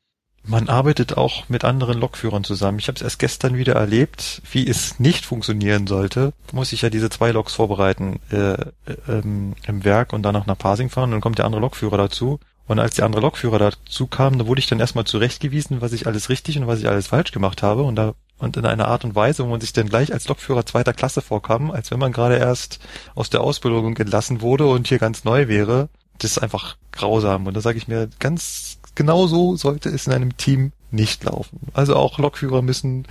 Man arbeitet auch mit anderen Lokführern zusammen. Ich habe es erst gestern wieder erlebt, wie es nicht funktionieren sollte. Muss ich ja diese zwei Loks vorbereiten äh, äh, ähm, im Werk und danach nach Parsing fahren. Und dann kommt der andere Lokführer dazu. Und als der andere Lokführer dazu kam, da wurde ich dann erstmal zurechtgewiesen, was ich alles richtig und was ich alles falsch gemacht habe. Und da und in einer Art und Weise, wo man sich dann gleich als Lokführer zweiter Klasse vorkam, als wenn man gerade erst aus der Ausbildung entlassen wurde und hier ganz neu wäre. Das ist einfach grausam. Und da sage ich mir ganz genauso sollte es in einem Team nicht laufen. Also auch Lokführer müssen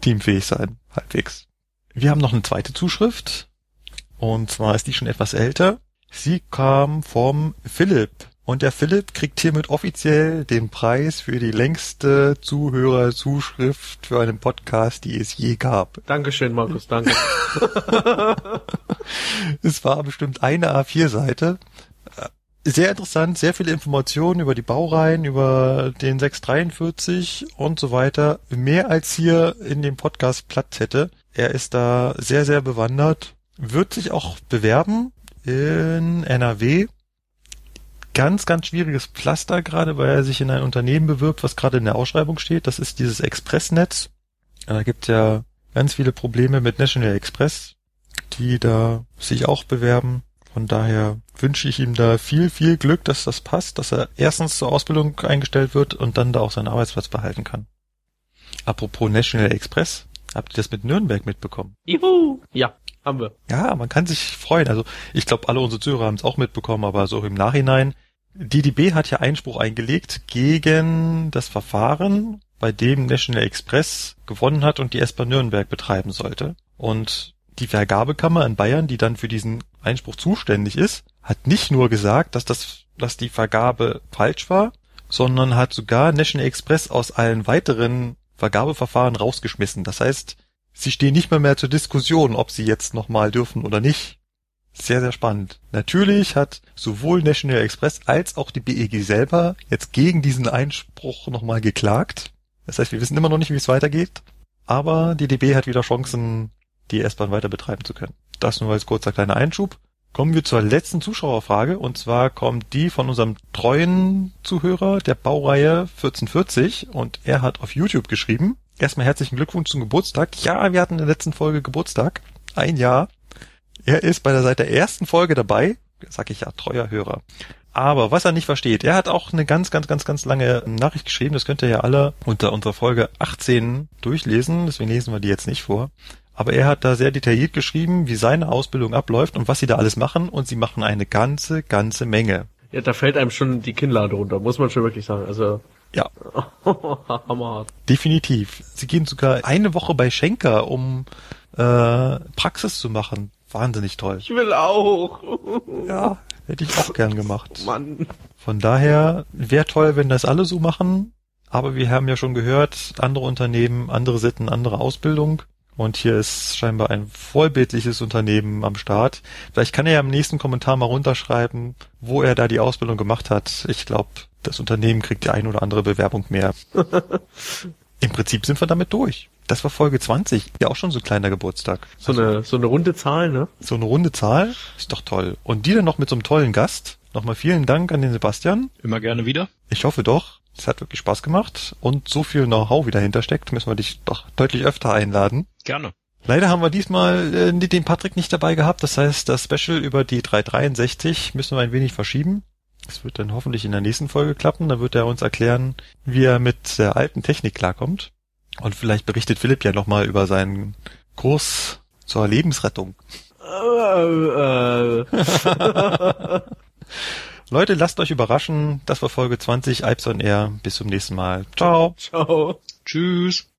teamfähig sein, halbwegs. Wir haben noch eine zweite Zuschrift. Und zwar ist die schon etwas älter. Sie kam vom Philipp. Und der Philipp kriegt hiermit offiziell den Preis für die längste Zuhörerzuschrift für einen Podcast, die es je gab. Dankeschön, Markus, danke. es war bestimmt eine A4-Seite. Sehr interessant, sehr viele Informationen über die Baureihen, über den 643 und so weiter. Mehr als hier in dem Podcast Platz hätte. Er ist da sehr, sehr bewandert. Wird sich auch bewerben in NRW ganz, ganz schwieriges Pflaster gerade, weil er sich in ein Unternehmen bewirbt, was gerade in der Ausschreibung steht. Das ist dieses Expressnetz. Da gibt ja ganz viele Probleme mit National Express, die da sich auch bewerben. Von daher wünsche ich ihm da viel, viel Glück, dass das passt, dass er erstens zur Ausbildung eingestellt wird und dann da auch seinen Arbeitsplatz behalten kann. Apropos National Express, habt ihr das mit Nürnberg mitbekommen? Juhu! Ja, haben wir. Ja, man kann sich freuen. Also ich glaube, alle unsere Zuhörer haben es auch mitbekommen, aber so im Nachhinein DDB hat ja Einspruch eingelegt gegen das Verfahren, bei dem National Express gewonnen hat und die S-Bahn Nürnberg betreiben sollte. Und die Vergabekammer in Bayern, die dann für diesen Einspruch zuständig ist, hat nicht nur gesagt, dass das, dass die Vergabe falsch war, sondern hat sogar National Express aus allen weiteren Vergabeverfahren rausgeschmissen. Das heißt, sie stehen nicht mehr mehr zur Diskussion, ob sie jetzt nochmal dürfen oder nicht. Sehr, sehr spannend. Natürlich hat sowohl National Express als auch die BEG selber jetzt gegen diesen Einspruch nochmal geklagt. Das heißt, wir wissen immer noch nicht, wie es weitergeht. Aber die DB hat wieder Chancen, die S-Bahn weiter betreiben zu können. Das nur als kurzer kleiner Einschub. Kommen wir zur letzten Zuschauerfrage und zwar kommt die von unserem treuen Zuhörer der Baureihe 1440 und er hat auf YouTube geschrieben. Erstmal herzlichen Glückwunsch zum Geburtstag. Ja, wir hatten in der letzten Folge Geburtstag. Ein Jahr. Er ist bei der seit der ersten Folge dabei, sag ich ja, treuer Hörer. Aber was er nicht versteht, er hat auch eine ganz, ganz, ganz, ganz lange Nachricht geschrieben, das könnt ihr ja alle unter unserer Folge 18 durchlesen, deswegen lesen wir die jetzt nicht vor. Aber er hat da sehr detailliert geschrieben, wie seine Ausbildung abläuft und was sie da alles machen und sie machen eine ganze, ganze Menge. Ja, da fällt einem schon die Kinnlade runter, muss man schon wirklich sagen. Also ja. Hammerhart. Definitiv. Sie gehen sogar eine Woche bei Schenker, um äh, Praxis zu machen. Wahnsinnig toll. Ich will auch. Ja, hätte ich auch gern gemacht. Mann. Von daher wäre toll, wenn das alle so machen. Aber wir haben ja schon gehört, andere Unternehmen, andere Sitten, andere Ausbildung. Und hier ist scheinbar ein vollbildliches Unternehmen am Start. Vielleicht kann er ja im nächsten Kommentar mal runterschreiben, wo er da die Ausbildung gemacht hat. Ich glaube, das Unternehmen kriegt die ein oder andere Bewerbung mehr. Im Prinzip sind wir damit durch. Das war Folge 20, ja auch schon so ein kleiner Geburtstag. So also, eine so eine runde Zahl, ne? So eine runde Zahl, ist doch toll. Und die dann noch mit so einem tollen Gast. Nochmal vielen Dank an den Sebastian. Immer gerne wieder. Ich hoffe doch. Es hat wirklich Spaß gemacht und so viel Know-how wieder hintersteckt, müssen wir dich doch deutlich öfter einladen. Gerne. Leider haben wir diesmal äh, den Patrick nicht dabei gehabt. Das heißt, das Special über die 363 müssen wir ein wenig verschieben. Es wird dann hoffentlich in der nächsten Folge klappen. Da wird er uns erklären, wie er mit der alten Technik klarkommt. Und vielleicht berichtet Philipp ja nochmal über seinen Kurs zur Lebensrettung. Leute, lasst euch überraschen. Das war Folge 20 Alps on Air. Bis zum nächsten Mal. Ciao. Ciao. Tschüss.